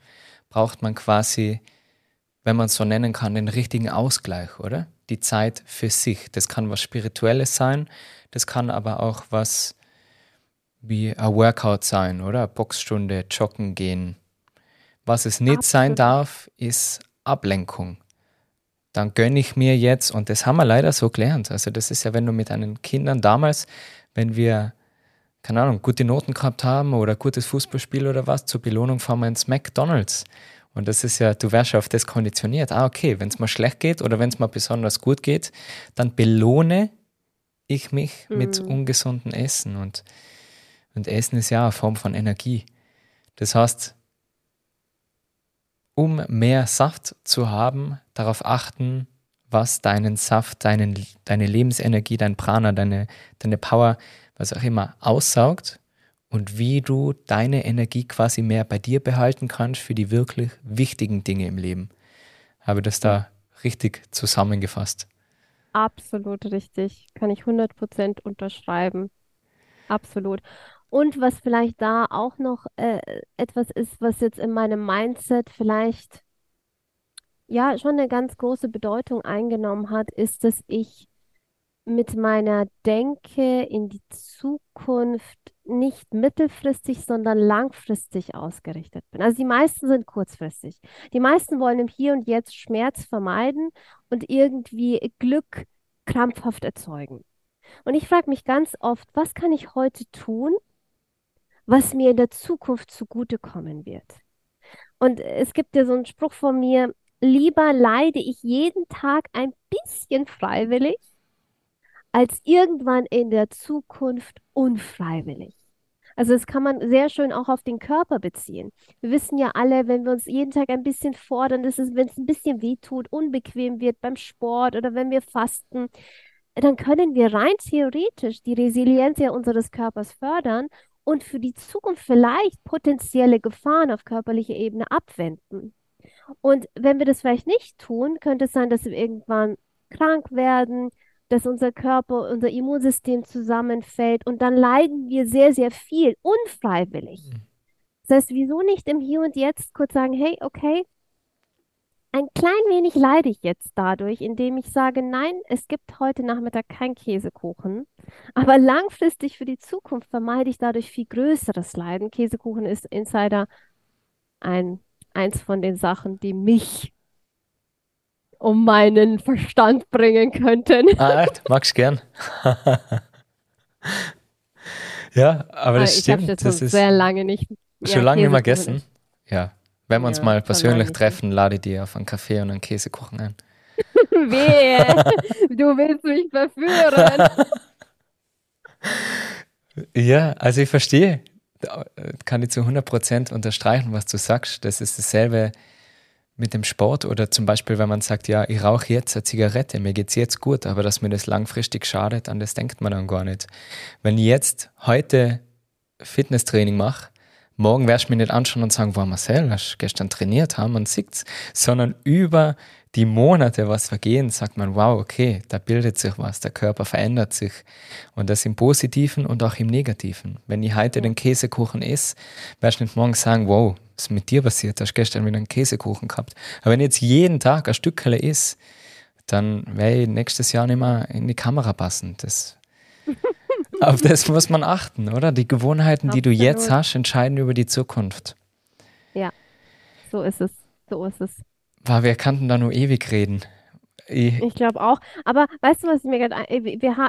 braucht man quasi, wenn man es so nennen kann, den richtigen Ausgleich, oder? Die Zeit für sich. Das kann was Spirituelles sein, das kann aber auch was wie ein Workout sein, oder? Boxstunde, joggen gehen, was es nicht Absolut. sein darf, ist Ablenkung. Dann gönne ich mir jetzt, und das haben wir leider so gelernt. Also, das ist ja, wenn du mit deinen Kindern damals, wenn wir, keine Ahnung, gute Noten gehabt haben oder gutes Fußballspiel oder was, zur Belohnung fahren wir ins McDonalds. Und das ist ja, du wärst ja auf das konditioniert. Ah, okay, wenn es mal schlecht geht oder wenn es mal besonders gut geht, dann belohne ich mich mhm. mit ungesundem Essen. Und, und Essen ist ja eine Form von Energie. Das heißt, um mehr Saft zu haben, darauf achten, was deinen Saft, deinen, deine Lebensenergie, dein Prana, deine, deine Power, was auch immer, aussaugt und wie du deine Energie quasi mehr bei dir behalten kannst für die wirklich wichtigen Dinge im Leben. Habe das da richtig zusammengefasst? Absolut richtig. Kann ich 100% unterschreiben. Absolut. Und was vielleicht da auch noch äh, etwas ist, was jetzt in meinem Mindset vielleicht ja schon eine ganz große Bedeutung eingenommen hat, ist, dass ich mit meiner Denke in die Zukunft nicht mittelfristig, sondern langfristig ausgerichtet bin. Also die meisten sind kurzfristig. Die meisten wollen im Hier und Jetzt Schmerz vermeiden und irgendwie Glück krampfhaft erzeugen. Und ich frage mich ganz oft, was kann ich heute tun, was mir in der Zukunft zugutekommen wird. Und es gibt ja so einen Spruch von mir, lieber leide ich jeden Tag ein bisschen freiwillig, als irgendwann in der Zukunft unfreiwillig. Also das kann man sehr schön auch auf den Körper beziehen. Wir wissen ja alle, wenn wir uns jeden Tag ein bisschen fordern, dass es, wenn es ein bisschen wehtut, unbequem wird beim Sport oder wenn wir fasten, dann können wir rein theoretisch die Resilienz ja unseres Körpers fördern und für die Zukunft vielleicht potenzielle Gefahren auf körperlicher Ebene abwenden. Und wenn wir das vielleicht nicht tun, könnte es sein, dass wir irgendwann krank werden, dass unser Körper, unser Immunsystem zusammenfällt und dann leiden wir sehr, sehr viel, unfreiwillig. Mhm. Das heißt, wieso nicht im Hier und Jetzt kurz sagen, hey, okay, ein klein wenig leide ich jetzt dadurch, indem ich sage, nein, es gibt heute Nachmittag keinen Käsekuchen. Aber langfristig für die Zukunft vermeide ich dadurch viel größeres Leiden. Käsekuchen ist Insider ein, eins von den Sachen, die mich um meinen Verstand bringen könnten. Ah, echt? Magst gern. *laughs* ja, aber das ich stimmt. Ich habe das, das sehr lange nicht. Schon lange nicht mehr gegessen. Ja, wenn wir uns ja, mal persönlich treffen, lade ich dir auf einen Kaffee und einen Käsekuchen ein. *laughs* Wehe, *laughs* du willst mich verführen. *laughs* ja, also ich verstehe, kann ich zu 100% unterstreichen, was du sagst. Das ist dasselbe mit dem Sport oder zum Beispiel, wenn man sagt, ja, ich rauche jetzt eine Zigarette, mir geht es jetzt gut, aber dass mir das langfristig schadet, an das denkt man dann gar nicht. Wenn ich jetzt heute Fitnesstraining mache, morgen werde ich mir nicht anschauen und sagen, wow, Marcel, hast du gestern trainiert, haben man sieht's, sondern über die Monate, was vergehen, sagt man, wow, okay, da bildet sich was, der Körper verändert sich. Und das im Positiven und auch im Negativen. Wenn ich heute den Käsekuchen esse, werde ich nicht morgen sagen, wow, was ist mit dir passiert? Hast gestern wieder einen Käsekuchen gehabt. Aber wenn ich jetzt jeden Tag ein Stück isst, dann werde ich nächstes Jahr nicht mehr in die Kamera passen. Das *laughs* Auf das muss man achten, oder? Die Gewohnheiten, Absolut. die du jetzt hast, entscheiden über die Zukunft. Ja, so ist es. So ist es. War, wir kannten da nur ewig reden. Ich, ich glaube auch. Aber weißt du, was mir gerade.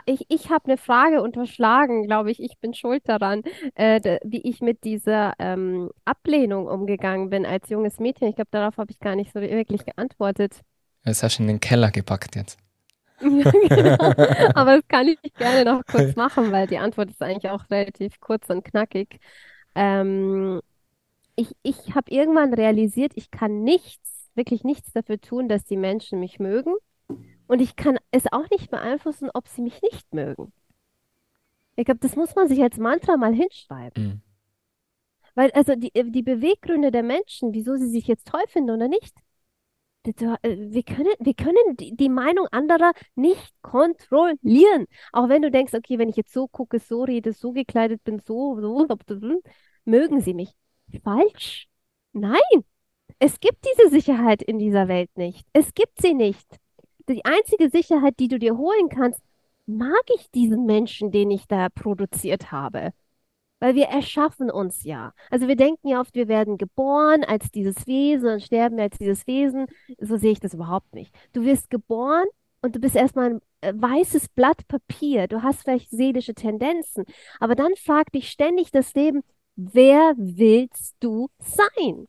Ich, ich habe eine Frage unterschlagen, glaube ich. Ich bin schuld daran, äh, wie ich mit dieser ähm, Ablehnung umgegangen bin als junges Mädchen. Ich glaube, darauf habe ich gar nicht so wirklich geantwortet. Das hast du in den Keller gepackt jetzt. *laughs* Ja, genau. Aber das kann ich gerne noch kurz *laughs* machen, weil die Antwort ist eigentlich auch relativ kurz und knackig. Ähm, ich ich habe irgendwann realisiert, ich kann nichts, wirklich nichts dafür tun, dass die Menschen mich mögen. Und ich kann es auch nicht beeinflussen, ob sie mich nicht mögen. Ich glaube, das muss man sich als Mantra mal hinschreiben. Mhm. Weil also die, die Beweggründe der Menschen, wieso sie sich jetzt toll finden oder nicht, äh, wir können, wir können die, Meinung anderer nicht kontrollieren. Auch wenn du denkst, okay, wenn ich jetzt so gucke, so rede, so gekleidet bin, so, so, *laughs* mögen sie mich. Falsch. Nein, es gibt diese Sicherheit in dieser Welt nicht. Es gibt sie nicht. Die einzige Sicherheit, die du dir holen kannst, mag ich diesen Menschen, den ich da produziert habe? Weil wir erschaffen uns ja. Also wir denken ja oft, wir werden geboren als dieses Wesen und sterben als dieses Wesen. So sehe ich das überhaupt nicht. Du wirst geboren und du bist erstmal ein äh, weißes Blatt Papier. Du hast vielleicht seelische Tendenzen. Aber dann fragt dich ständig das Leben, wer willst du sein?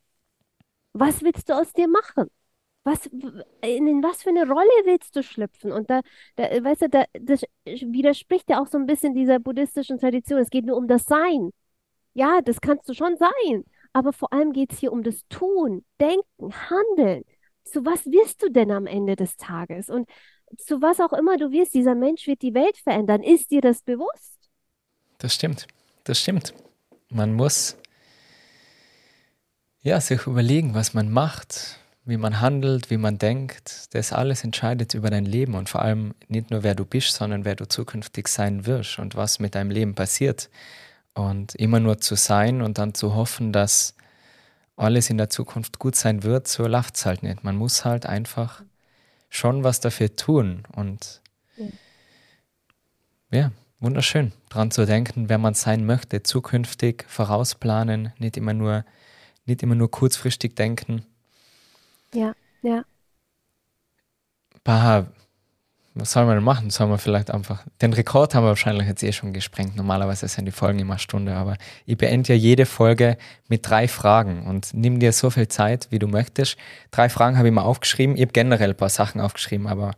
Was willst du aus dir machen? Was, in, was für eine Rolle willst du schlüpfen? Und da, da weißt du, da, das widerspricht ja auch so ein bisschen dieser buddhistischen Tradition. Es geht nur um das Sein. Ja, das kannst du schon sein. Aber vor allem geht es hier um das Tun, Denken, Handeln. Zu was wirst du denn am Ende des Tages? Und zu was auch immer du wirst, dieser Mensch wird die Welt verändern. Ist dir das bewusst? Das stimmt. Das stimmt. Man muss ja sich überlegen, was man macht, wie man handelt, wie man denkt. Das alles entscheidet über dein Leben und vor allem nicht nur wer du bist, sondern wer du zukünftig sein wirst und was mit deinem Leben passiert. Und immer nur zu sein und dann zu hoffen, dass alles in der Zukunft gut sein wird, so läuft es halt nicht. Man muss halt einfach schon was dafür tun. Und Ja. wunderschön, dran zu denken, wer man sein möchte, zukünftig vorausplanen, nicht immer nur, nicht immer nur kurzfristig denken. Ja, ja. Bah, was soll man denn machen? Sollen wir vielleicht einfach. Den Rekord haben wir wahrscheinlich jetzt eh schon gesprengt. Normalerweise sind die Folgen immer Stunde, aber ich beende ja jede Folge mit drei Fragen und nimm dir so viel Zeit, wie du möchtest. Drei Fragen habe ich mal aufgeschrieben. Ich habe generell ein paar Sachen aufgeschrieben, aber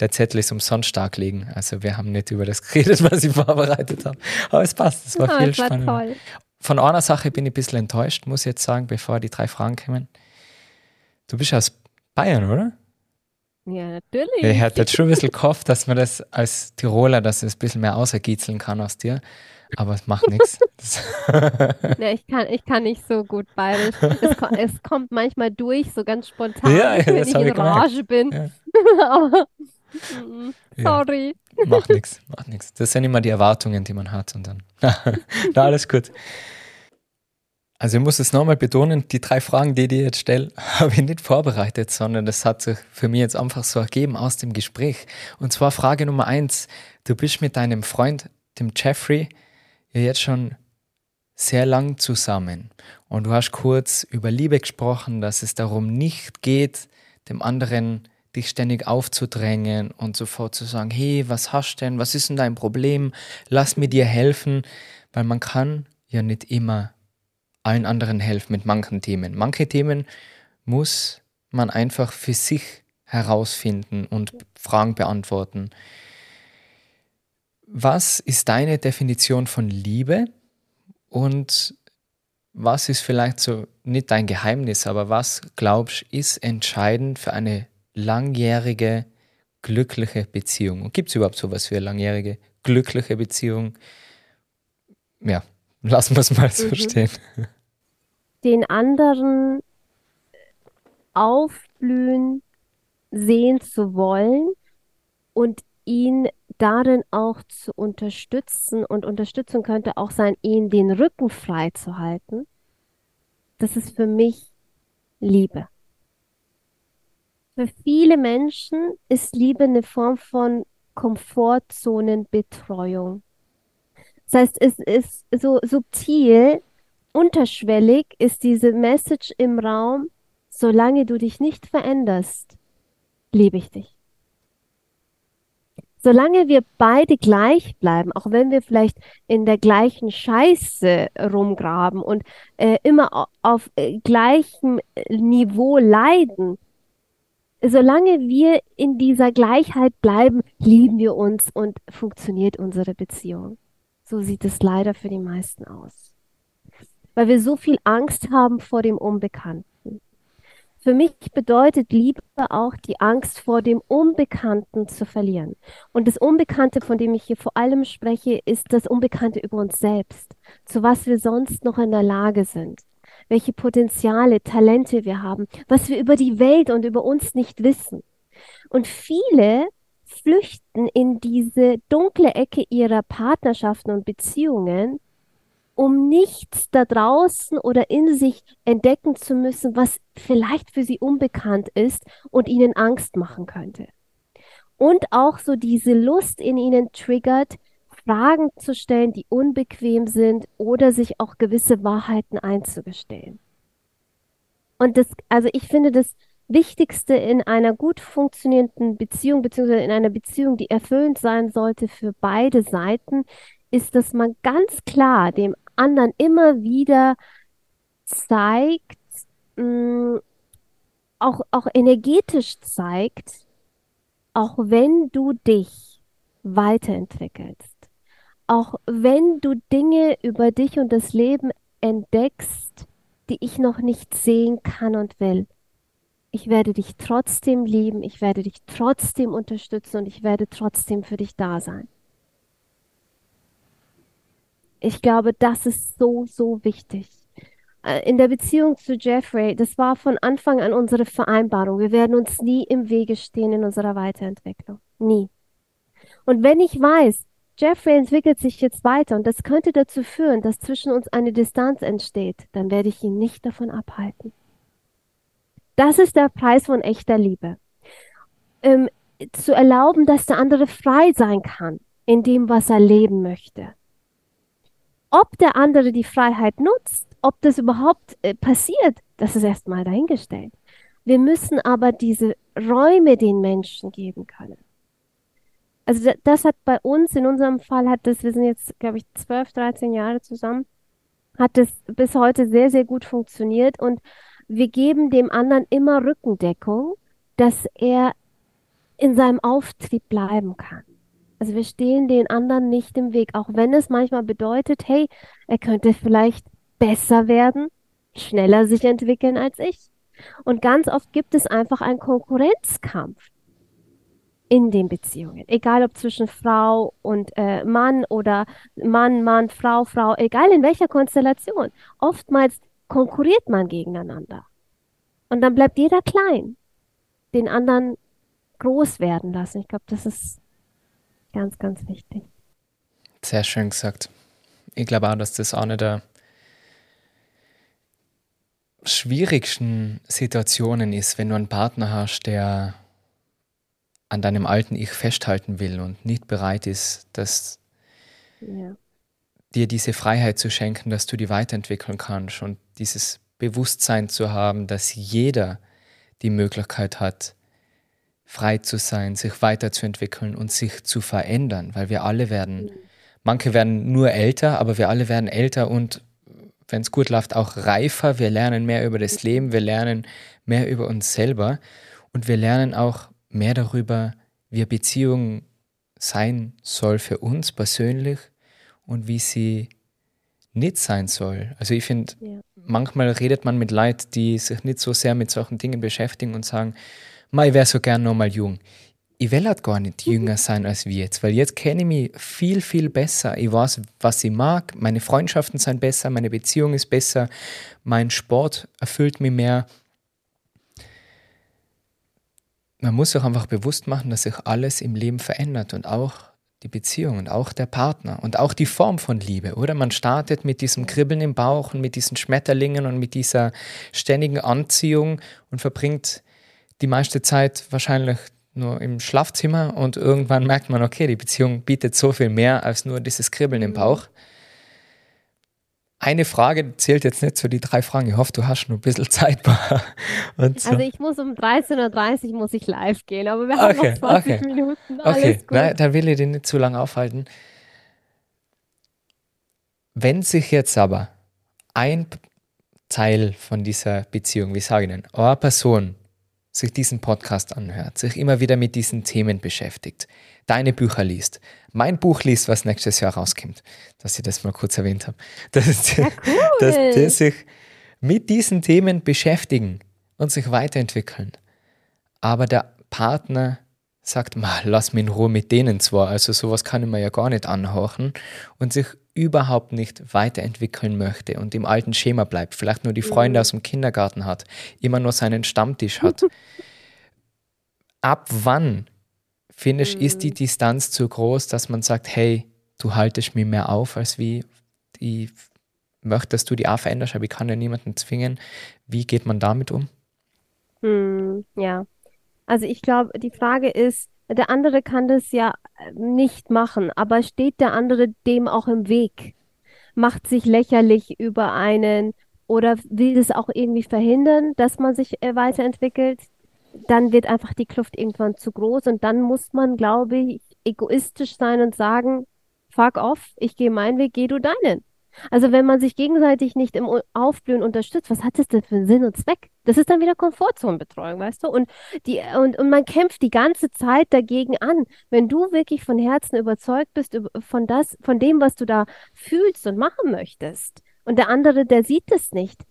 der Zettel ist umsonst stark liegen. Also wir haben nicht über das *laughs* geredet, was ich vorbereitet habe. Aber es passt, es war viel das war spannender. toll. Von einer Sache bin ich ein bisschen enttäuscht, muss ich jetzt sagen, bevor die drei Fragen kommen. Du bist aus Bayern, oder? Ja, natürlich. Ich hätte jetzt schon ein bisschen gehofft, dass man das als Tiroler, dass es ein bisschen mehr außergiezeln kann aus dir. Aber es macht nichts. *laughs* Das- Ne, ich kann, ich kann nicht so gut bayerisch. Es, es kommt manchmal durch, so ganz spontan, Ja, ja, wenn ich in. Rage bin. *laughs* Mm, Ja. sorry. Macht nichts, macht nichts. Das sind immer die Erwartungen, die man hat und dann. *laughs* Na, alles gut. Also ich muss es nochmal betonen, die drei Fragen, die ich dir jetzt stelle, *laughs* habe ich nicht vorbereitet, sondern das hat sich für mich jetzt einfach so ergeben aus dem Gespräch. Und zwar Frage Nummer eins. Du bist mit deinem Freund, dem Jeffrey, ja jetzt schon sehr lang zusammen. Und du hast kurz über Liebe gesprochen, dass es darum nicht geht, dem anderen dich ständig aufzudrängen und sofort zu sagen, hey, was hast du denn? Was ist denn dein Problem? Lass mir dir helfen. Weil man kann ja nicht immer allen anderen helfen mit manchen Themen. Manche Themen muss man einfach für sich herausfinden und Fragen beantworten. Was ist deine Definition von Liebe und was ist vielleicht so nicht dein Geheimnis, aber was glaubst ist entscheidend für eine langjährige, glückliche Beziehung? Und gibt es überhaupt sowas wie eine langjährige, glückliche Beziehung? Ja, *laughs* lassen wir es mal so Mhm. stehen. Den anderen aufblühen sehen zu wollen und ihn darin auch zu unterstützen und Unterstützung könnte auch sein, ihm den Rücken frei zu halten. Das ist für mich Liebe. Für viele Menschen ist Liebe eine Form von Komfortzonenbetreuung. Das heißt, es ist so subtil, unterschwellig ist diese Message im Raum, solange du dich nicht veränderst, liebe ich dich. Solange wir beide gleich bleiben, auch wenn wir vielleicht in der gleichen Scheiße rumgraben und äh, immer au- auf äh, gleichem äh, Niveau leiden, solange wir in dieser Gleichheit bleiben, lieben wir uns und funktioniert unsere Beziehung. So sieht es leider für die meisten aus. Weil wir so viel Angst haben vor dem Unbekannten. Für mich bedeutet Liebe auch die Angst vor dem Unbekannten zu verlieren. Und das Unbekannte, von dem ich hier vor allem spreche, ist das Unbekannte über uns selbst, zu was wir sonst noch in der Lage sind welche Potenziale, Talente wir haben, was wir über die Welt und über uns nicht wissen. Und viele flüchten in diese dunkle Ecke ihrer Partnerschaften und Beziehungen, um nichts da draußen oder in sich entdecken zu müssen, was vielleicht für sie unbekannt ist und ihnen Angst machen könnte. Und auch so diese Lust in ihnen triggert, Fragen zu stellen, die unbequem sind oder sich auch gewisse Wahrheiten einzugestehen. Und das, also ich finde das Wichtigste in einer gut funktionierenden Beziehung, beziehungsweise in einer Beziehung, die erfüllend sein sollte für beide Seiten, ist, dass man ganz klar dem anderen immer wieder zeigt, mh, mm, auch, auch energetisch zeigt, auch wenn du dich weiterentwickelst auch wenn du Dinge über dich und das Leben entdeckst, die ich noch nicht sehen kann und will. Ich werde dich trotzdem lieben, ich werde dich trotzdem unterstützen und ich werde trotzdem für dich da sein. Ich glaube, das ist so, so wichtig. Äh, in der Beziehung zu Jeffrey, das war von Anfang an unsere Vereinbarung. Wir werden uns nie im Wege stehen in unserer Weiterentwicklung. Nie. Und wenn ich weiß, Jeffrey entwickelt sich jetzt weiter und das könnte dazu führen, dass zwischen uns eine Distanz entsteht, dann werde ich ihn nicht davon abhalten. Das ist der Preis von echter Liebe. Ähm, zu erlauben, dass der andere frei sein kann in dem, was er leben möchte. Ob der andere die Freiheit nutzt, ob das überhaupt äh, passiert, das ist erstmal dahingestellt. Wir müssen aber diese Räume den Menschen geben können. Also das hat bei uns, in unserem Fall hat das, wir sind jetzt, glaube ich, 12, 13 Jahre zusammen, hat das bis heute sehr, sehr gut funktioniert und wir geben dem anderen immer Rückendeckung, dass er in seinem Auftrieb bleiben kann. Also wir stehen den anderen nicht im Weg, auch wenn es manchmal bedeutet, hey, er könnte vielleicht besser werden, schneller sich entwickeln als ich. Und ganz oft gibt es einfach einen Konkurrenzkampf in den Beziehungen. Egal ob zwischen Frau und äh, Mann oder Mann, Mann, Frau, Frau, egal in welcher Konstellation. Oftmals konkurriert man gegeneinander. Und dann bleibt jeder klein. Den anderen groß werden lassen. Ich glaube, das ist ganz, ganz wichtig. Sehr schön gesagt. Ich glaube auch, dass das eine der schwierigsten Situationen ist, wenn du einen Partner hast, der an deinem alten Ich festhalten will und nicht bereit ist, dass ja. dir diese Freiheit zu schenken, dass du die weiterentwickeln kannst und dieses Bewusstsein zu haben, dass jeder die Möglichkeit hat, frei zu sein, sich weiterzuentwickeln und sich zu verändern, weil wir alle werden, mhm. manche werden nur älter, aber wir alle werden älter und wenn es gut läuft, auch reifer. Wir lernen mehr über das. Leben, wir lernen mehr über uns selber und wir lernen auch mehr darüber, wie Beziehung sein soll für uns persönlich und wie sie nicht sein soll. Also ich finde, ja. manchmal redet man mit Leuten, die sich nicht so sehr mit solchen Dingen beschäftigen und sagen, ich wäre so gern nochmal jung. Ich will halt gar nicht jünger sein als wir jetzt, weil jetzt kenne ich mich viel, viel besser. Ich weiß, was ich mag, meine Freundschaften sind besser, meine Beziehung ist besser, mein Sport erfüllt mich mehr man muss sich einfach bewusst machen, dass sich alles im Leben verändert und auch die Beziehung und auch der Partner und auch die Form von Liebe, oder? Man startet mit diesem Kribbeln im Bauch und mit diesen Schmetterlingen und mit dieser ständigen Anziehung und verbringt die meiste Zeit wahrscheinlich nur im Schlafzimmer und irgendwann merkt man, okay, die Beziehung bietet so viel mehr als nur dieses Kribbeln im mhm. Bauch eine Frage zählt jetzt nicht zu die drei Fragen. Ich hoffe, du hast noch ein bisschen *laughs* Zeit. So. Also ich muss um 13.30 Uhr muss ich live gehen, aber wir haben okay, noch 20 okay. Minuten. Alles okay. Nein, dann will ich den nicht zu lange aufhalten. Wenn sich jetzt aber ein Teil von dieser Beziehung, wie sage ich denn, eine Person sich diesen Podcast anhört, sich immer wieder mit diesen Themen beschäftigt, deine Bücher liest, mein Buch liest, was nächstes Jahr rauskommt, dass ich das mal kurz erwähnt habe, *laughs* dass, ja, cool. dass die sich mit diesen Themen beschäftigen und sich weiterentwickeln. Aber der Partner sagt, lass mich in Ruhe mit denen zwar, also sowas kann ich mir ja gar nicht anhorchen und sich überhaupt nicht weiterentwickeln möchte und im alten Schema bleibt, vielleicht nur die Freunde mhm. aus dem Kindergarten hat, immer nur seinen Stammtisch hat. *laughs* Ab wann, findest mhm. ist die mhm. Distanz zu groß, dass man sagt, hey, du haltest mich mehr auf, als wie ich möchte, dass du die auch veränderst, aber ich kann ja niemanden zwingen. Wie geht man damit um? Hm, ja, also ich glaube, die Frage ist, der andere kann das ja äh, nicht machen, aber steht der andere dem auch im Weg? Macht sich lächerlich über einen oder will das auch irgendwie verhindern, dass man sich äh, weiterentwickelt? Dann wird einfach die Kluft irgendwann zu groß und dann muss man, glaube ich, egoistisch sein und sagen, fuck off, ich gehe meinen Weg, geh du deinen. Also wenn man sich gegenseitig nicht im Aufblühen unterstützt, was hat das denn für einen Sinn und Zweck? Das ist dann wieder Komfortzonenbetreuung, weißt du? Und, die, und, und man kämpft die ganze Zeit dagegen an. Wenn du wirklich von Herzen überzeugt bist von, das, von dem, was du da fühlst und machen möchtest, und der andere, der sieht es nicht,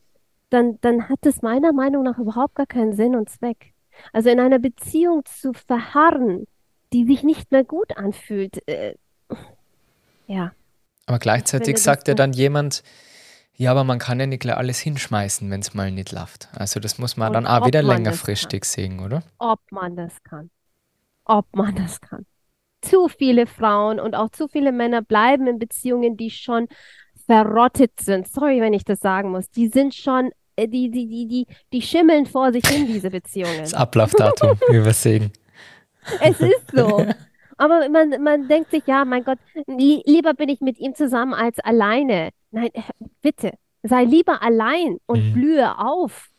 dann, dann hat es meiner Meinung nach überhaupt gar keinen Sinn und Zweck. Also in einer Beziehung zu verharren, die sich nicht mehr gut anfühlt, äh, ja, aber gleichzeitig sagt ja dann jemand, ja, aber man kann ja nicht gleich alles hinschmeißen, wenn es mal nicht läuft. Also das muss man Und dann auch wieder längerfristig sehen, oder? Ob man das kann. Ob man das kann. Zu viele Frauen und auch zu viele Männer bleiben in Beziehungen, die schon verrottet sind. Sorry, wenn ich das sagen muss. Die sind schon, äh, die, die, die, die, die schimmeln vor sich hin, diese Beziehungen. Das Ablaufdatum *laughs* übersehen. Es ist so. *laughs* Aber man, man denkt sich, ja, mein Gott, li lieber bin ich mit ihm zusammen als alleine. Nein, äh, bitte, sei lieber allein und mhm. blühe auf,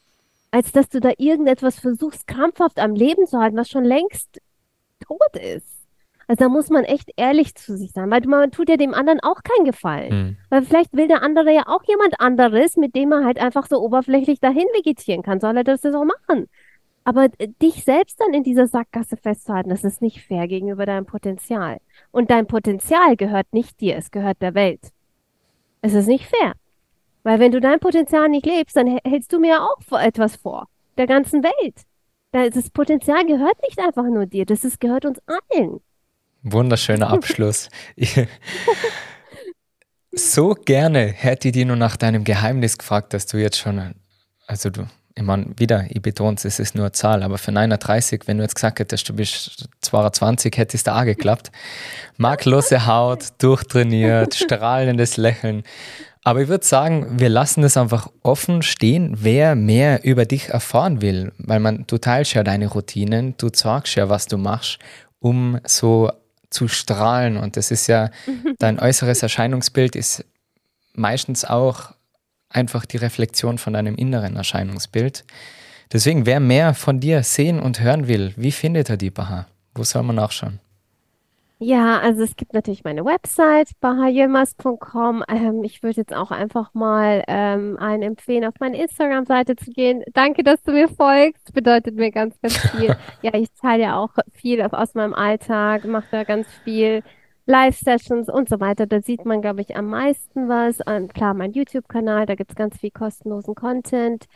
als dass du da irgendetwas versuchst, krampfhaft am Leben zu halten, was schon längst tot ist. Also da muss man echt ehrlich zu sich sein, weil man tut ja dem anderen auch keinen Gefallen. Mhm. Weil vielleicht will der andere ja auch jemand anderes, mit dem er halt einfach so oberflächlich dahin vegetieren kann. Soll er das auch machen? Aber dich selbst dann in dieser Sackgasse festzuhalten, das ist nicht fair gegenüber deinem Potenzial. Und dein Potenzial gehört nicht dir, es gehört der Welt. Es ist nicht fair. Weil wenn du dein Potenzial nicht lebst, dann hältst du mir auch etwas vor. Der ganzen Welt. Das Potenzial gehört nicht einfach nur dir, das ist, gehört uns allen. Wunderschöner *laughs* Abschluss. so gerne hätte ich dir nur nach deinem Geheimnis gefragt, dass du jetzt schon, also du ich meine, wieder, ich betone es, es ist nur eine Zahl, aber für 39, wenn du jetzt gesagt hättest, du bist 22, hätte es da auch geklappt. Makellose Haut, *laughs* durchtrainiert, strahlendes Lächeln. Aber ich würde sagen, wir lassen es einfach offen stehen, wer mehr über dich erfahren will, weil man, du teilst ja deine Routinen, du sagst ja, was du machst, um so zu strahlen. Und das ist ja, dein äußeres Erscheinungsbild ist meistens auch einfach die Reflexion von deinem inneren Erscheinungsbild. Deswegen, wer mehr von dir sehen und hören will, wie findet er die Baha? Wo soll man nachschauen? Ja, also es gibt natürlich meine Website, bahayilmaz.com. Ähm, ich würde jetzt auch einfach mal ähm, einen empfehlen, auf meine Instagram-Seite zu gehen. Danke, dass du mir folgst. Bedeutet mir ganz, ganz viel. *laughs* ja, ich teile ja auch viel aus meinem Alltag, mache da ganz viel Live-Sessions und so weiter. Da sieht man, glaube ich, am meisten was. Ähm, klar, mein YouTube-Kanal, da gibt es ganz viel kostenlosen Content.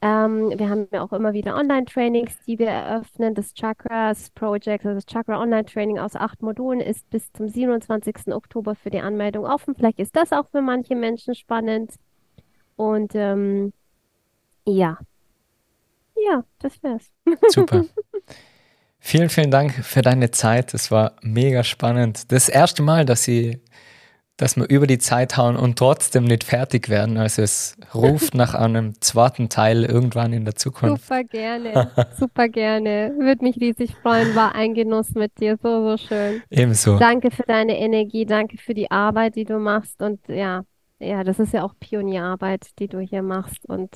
Ähm, wir haben ja auch immer wieder Online-Trainings, die wir eröffnen. Das Chakras Project, also das Chakra Online-Training aus acht Modulen, ist bis zum 27. Oktober für die Anmeldung offen. Vielleicht ist das auch für manche Menschen spannend. Und ähm, ja, ja, das wär's. Super. *laughs* Vielen, vielen Dank für deine Zeit. Es war mega spannend. Das erste Mal, dass sie, dass wir über die Zeit hauen und trotzdem nicht fertig werden. Also es ruft *laughs* nach einem zweiten Teil irgendwann in der Zukunft. Super gerne, super gerne. Würde mich riesig freuen. War ein Genuss mit dir. So, so schön. Ebenso. Danke für deine Energie. Danke für die Arbeit, die du machst. Und ja, ja, das ist ja auch Pionierarbeit, die du hier machst. Und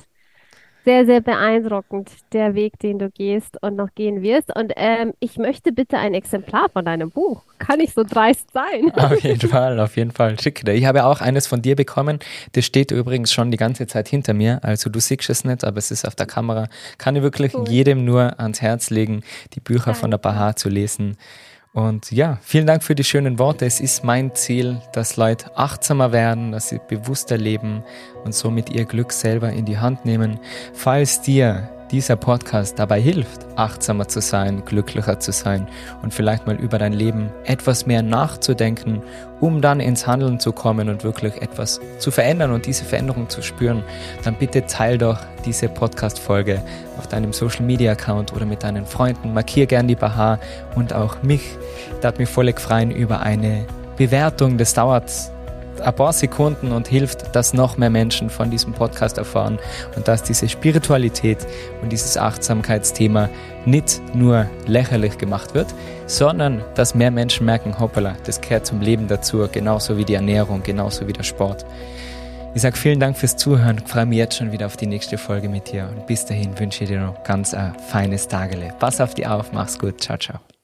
sehr, sehr beeindruckend, der Weg, den du gehst und noch gehen wirst. Und ähm, ich möchte bitte ein Exemplar von deinem Buch. Kann ich so dreist sein? Auf jeden Fall, auf jeden Fall. Schick. Ich habe auch eines von dir bekommen. Das steht übrigens schon die ganze Zeit hinter mir. Also du siehst es nicht, aber es ist auf der Kamera. Kann ich wirklich cool. jedem nur ans Herz legen, die Bücher Danke. von der Bahar zu lesen. Und ja, vielen Dank für die schönen Worte. Es ist mein Ziel, dass Leute achtsamer werden, dass sie bewusster leben und somit ihr Glück selber in die Hand nehmen. Falls dir dieser Podcast dabei hilft, achtsamer zu sein, glücklicher zu sein und vielleicht mal über dein Leben etwas mehr nachzudenken, um dann ins Handeln zu kommen und wirklich etwas zu verändern und diese Veränderung zu spüren, dann bitte teil doch diese Podcast-Folge auf deinem Social Media Account oder mit deinen Freunden. Markier gern die Baha und auch mich. Da hat mich voll freuen über eine Bewertung. Das dauert ein paar Sekunden und hilft, dass noch mehr Menschen von diesem Podcast erfahren und dass diese Spiritualität und dieses Achtsamkeitsthema nicht nur lächerlich gemacht wird, sondern dass mehr Menschen merken, hoppala, das gehört zum Leben dazu, genauso wie die Ernährung, genauso wie der Sport. Ich sage vielen Dank fürs Zuhören, ich freue mich jetzt schon wieder auf die nächste Folge mit dir und bis dahin wünsche ich dir noch ganz ein feines Tagele. Pass auf die auf, mach's gut, ciao, ciao.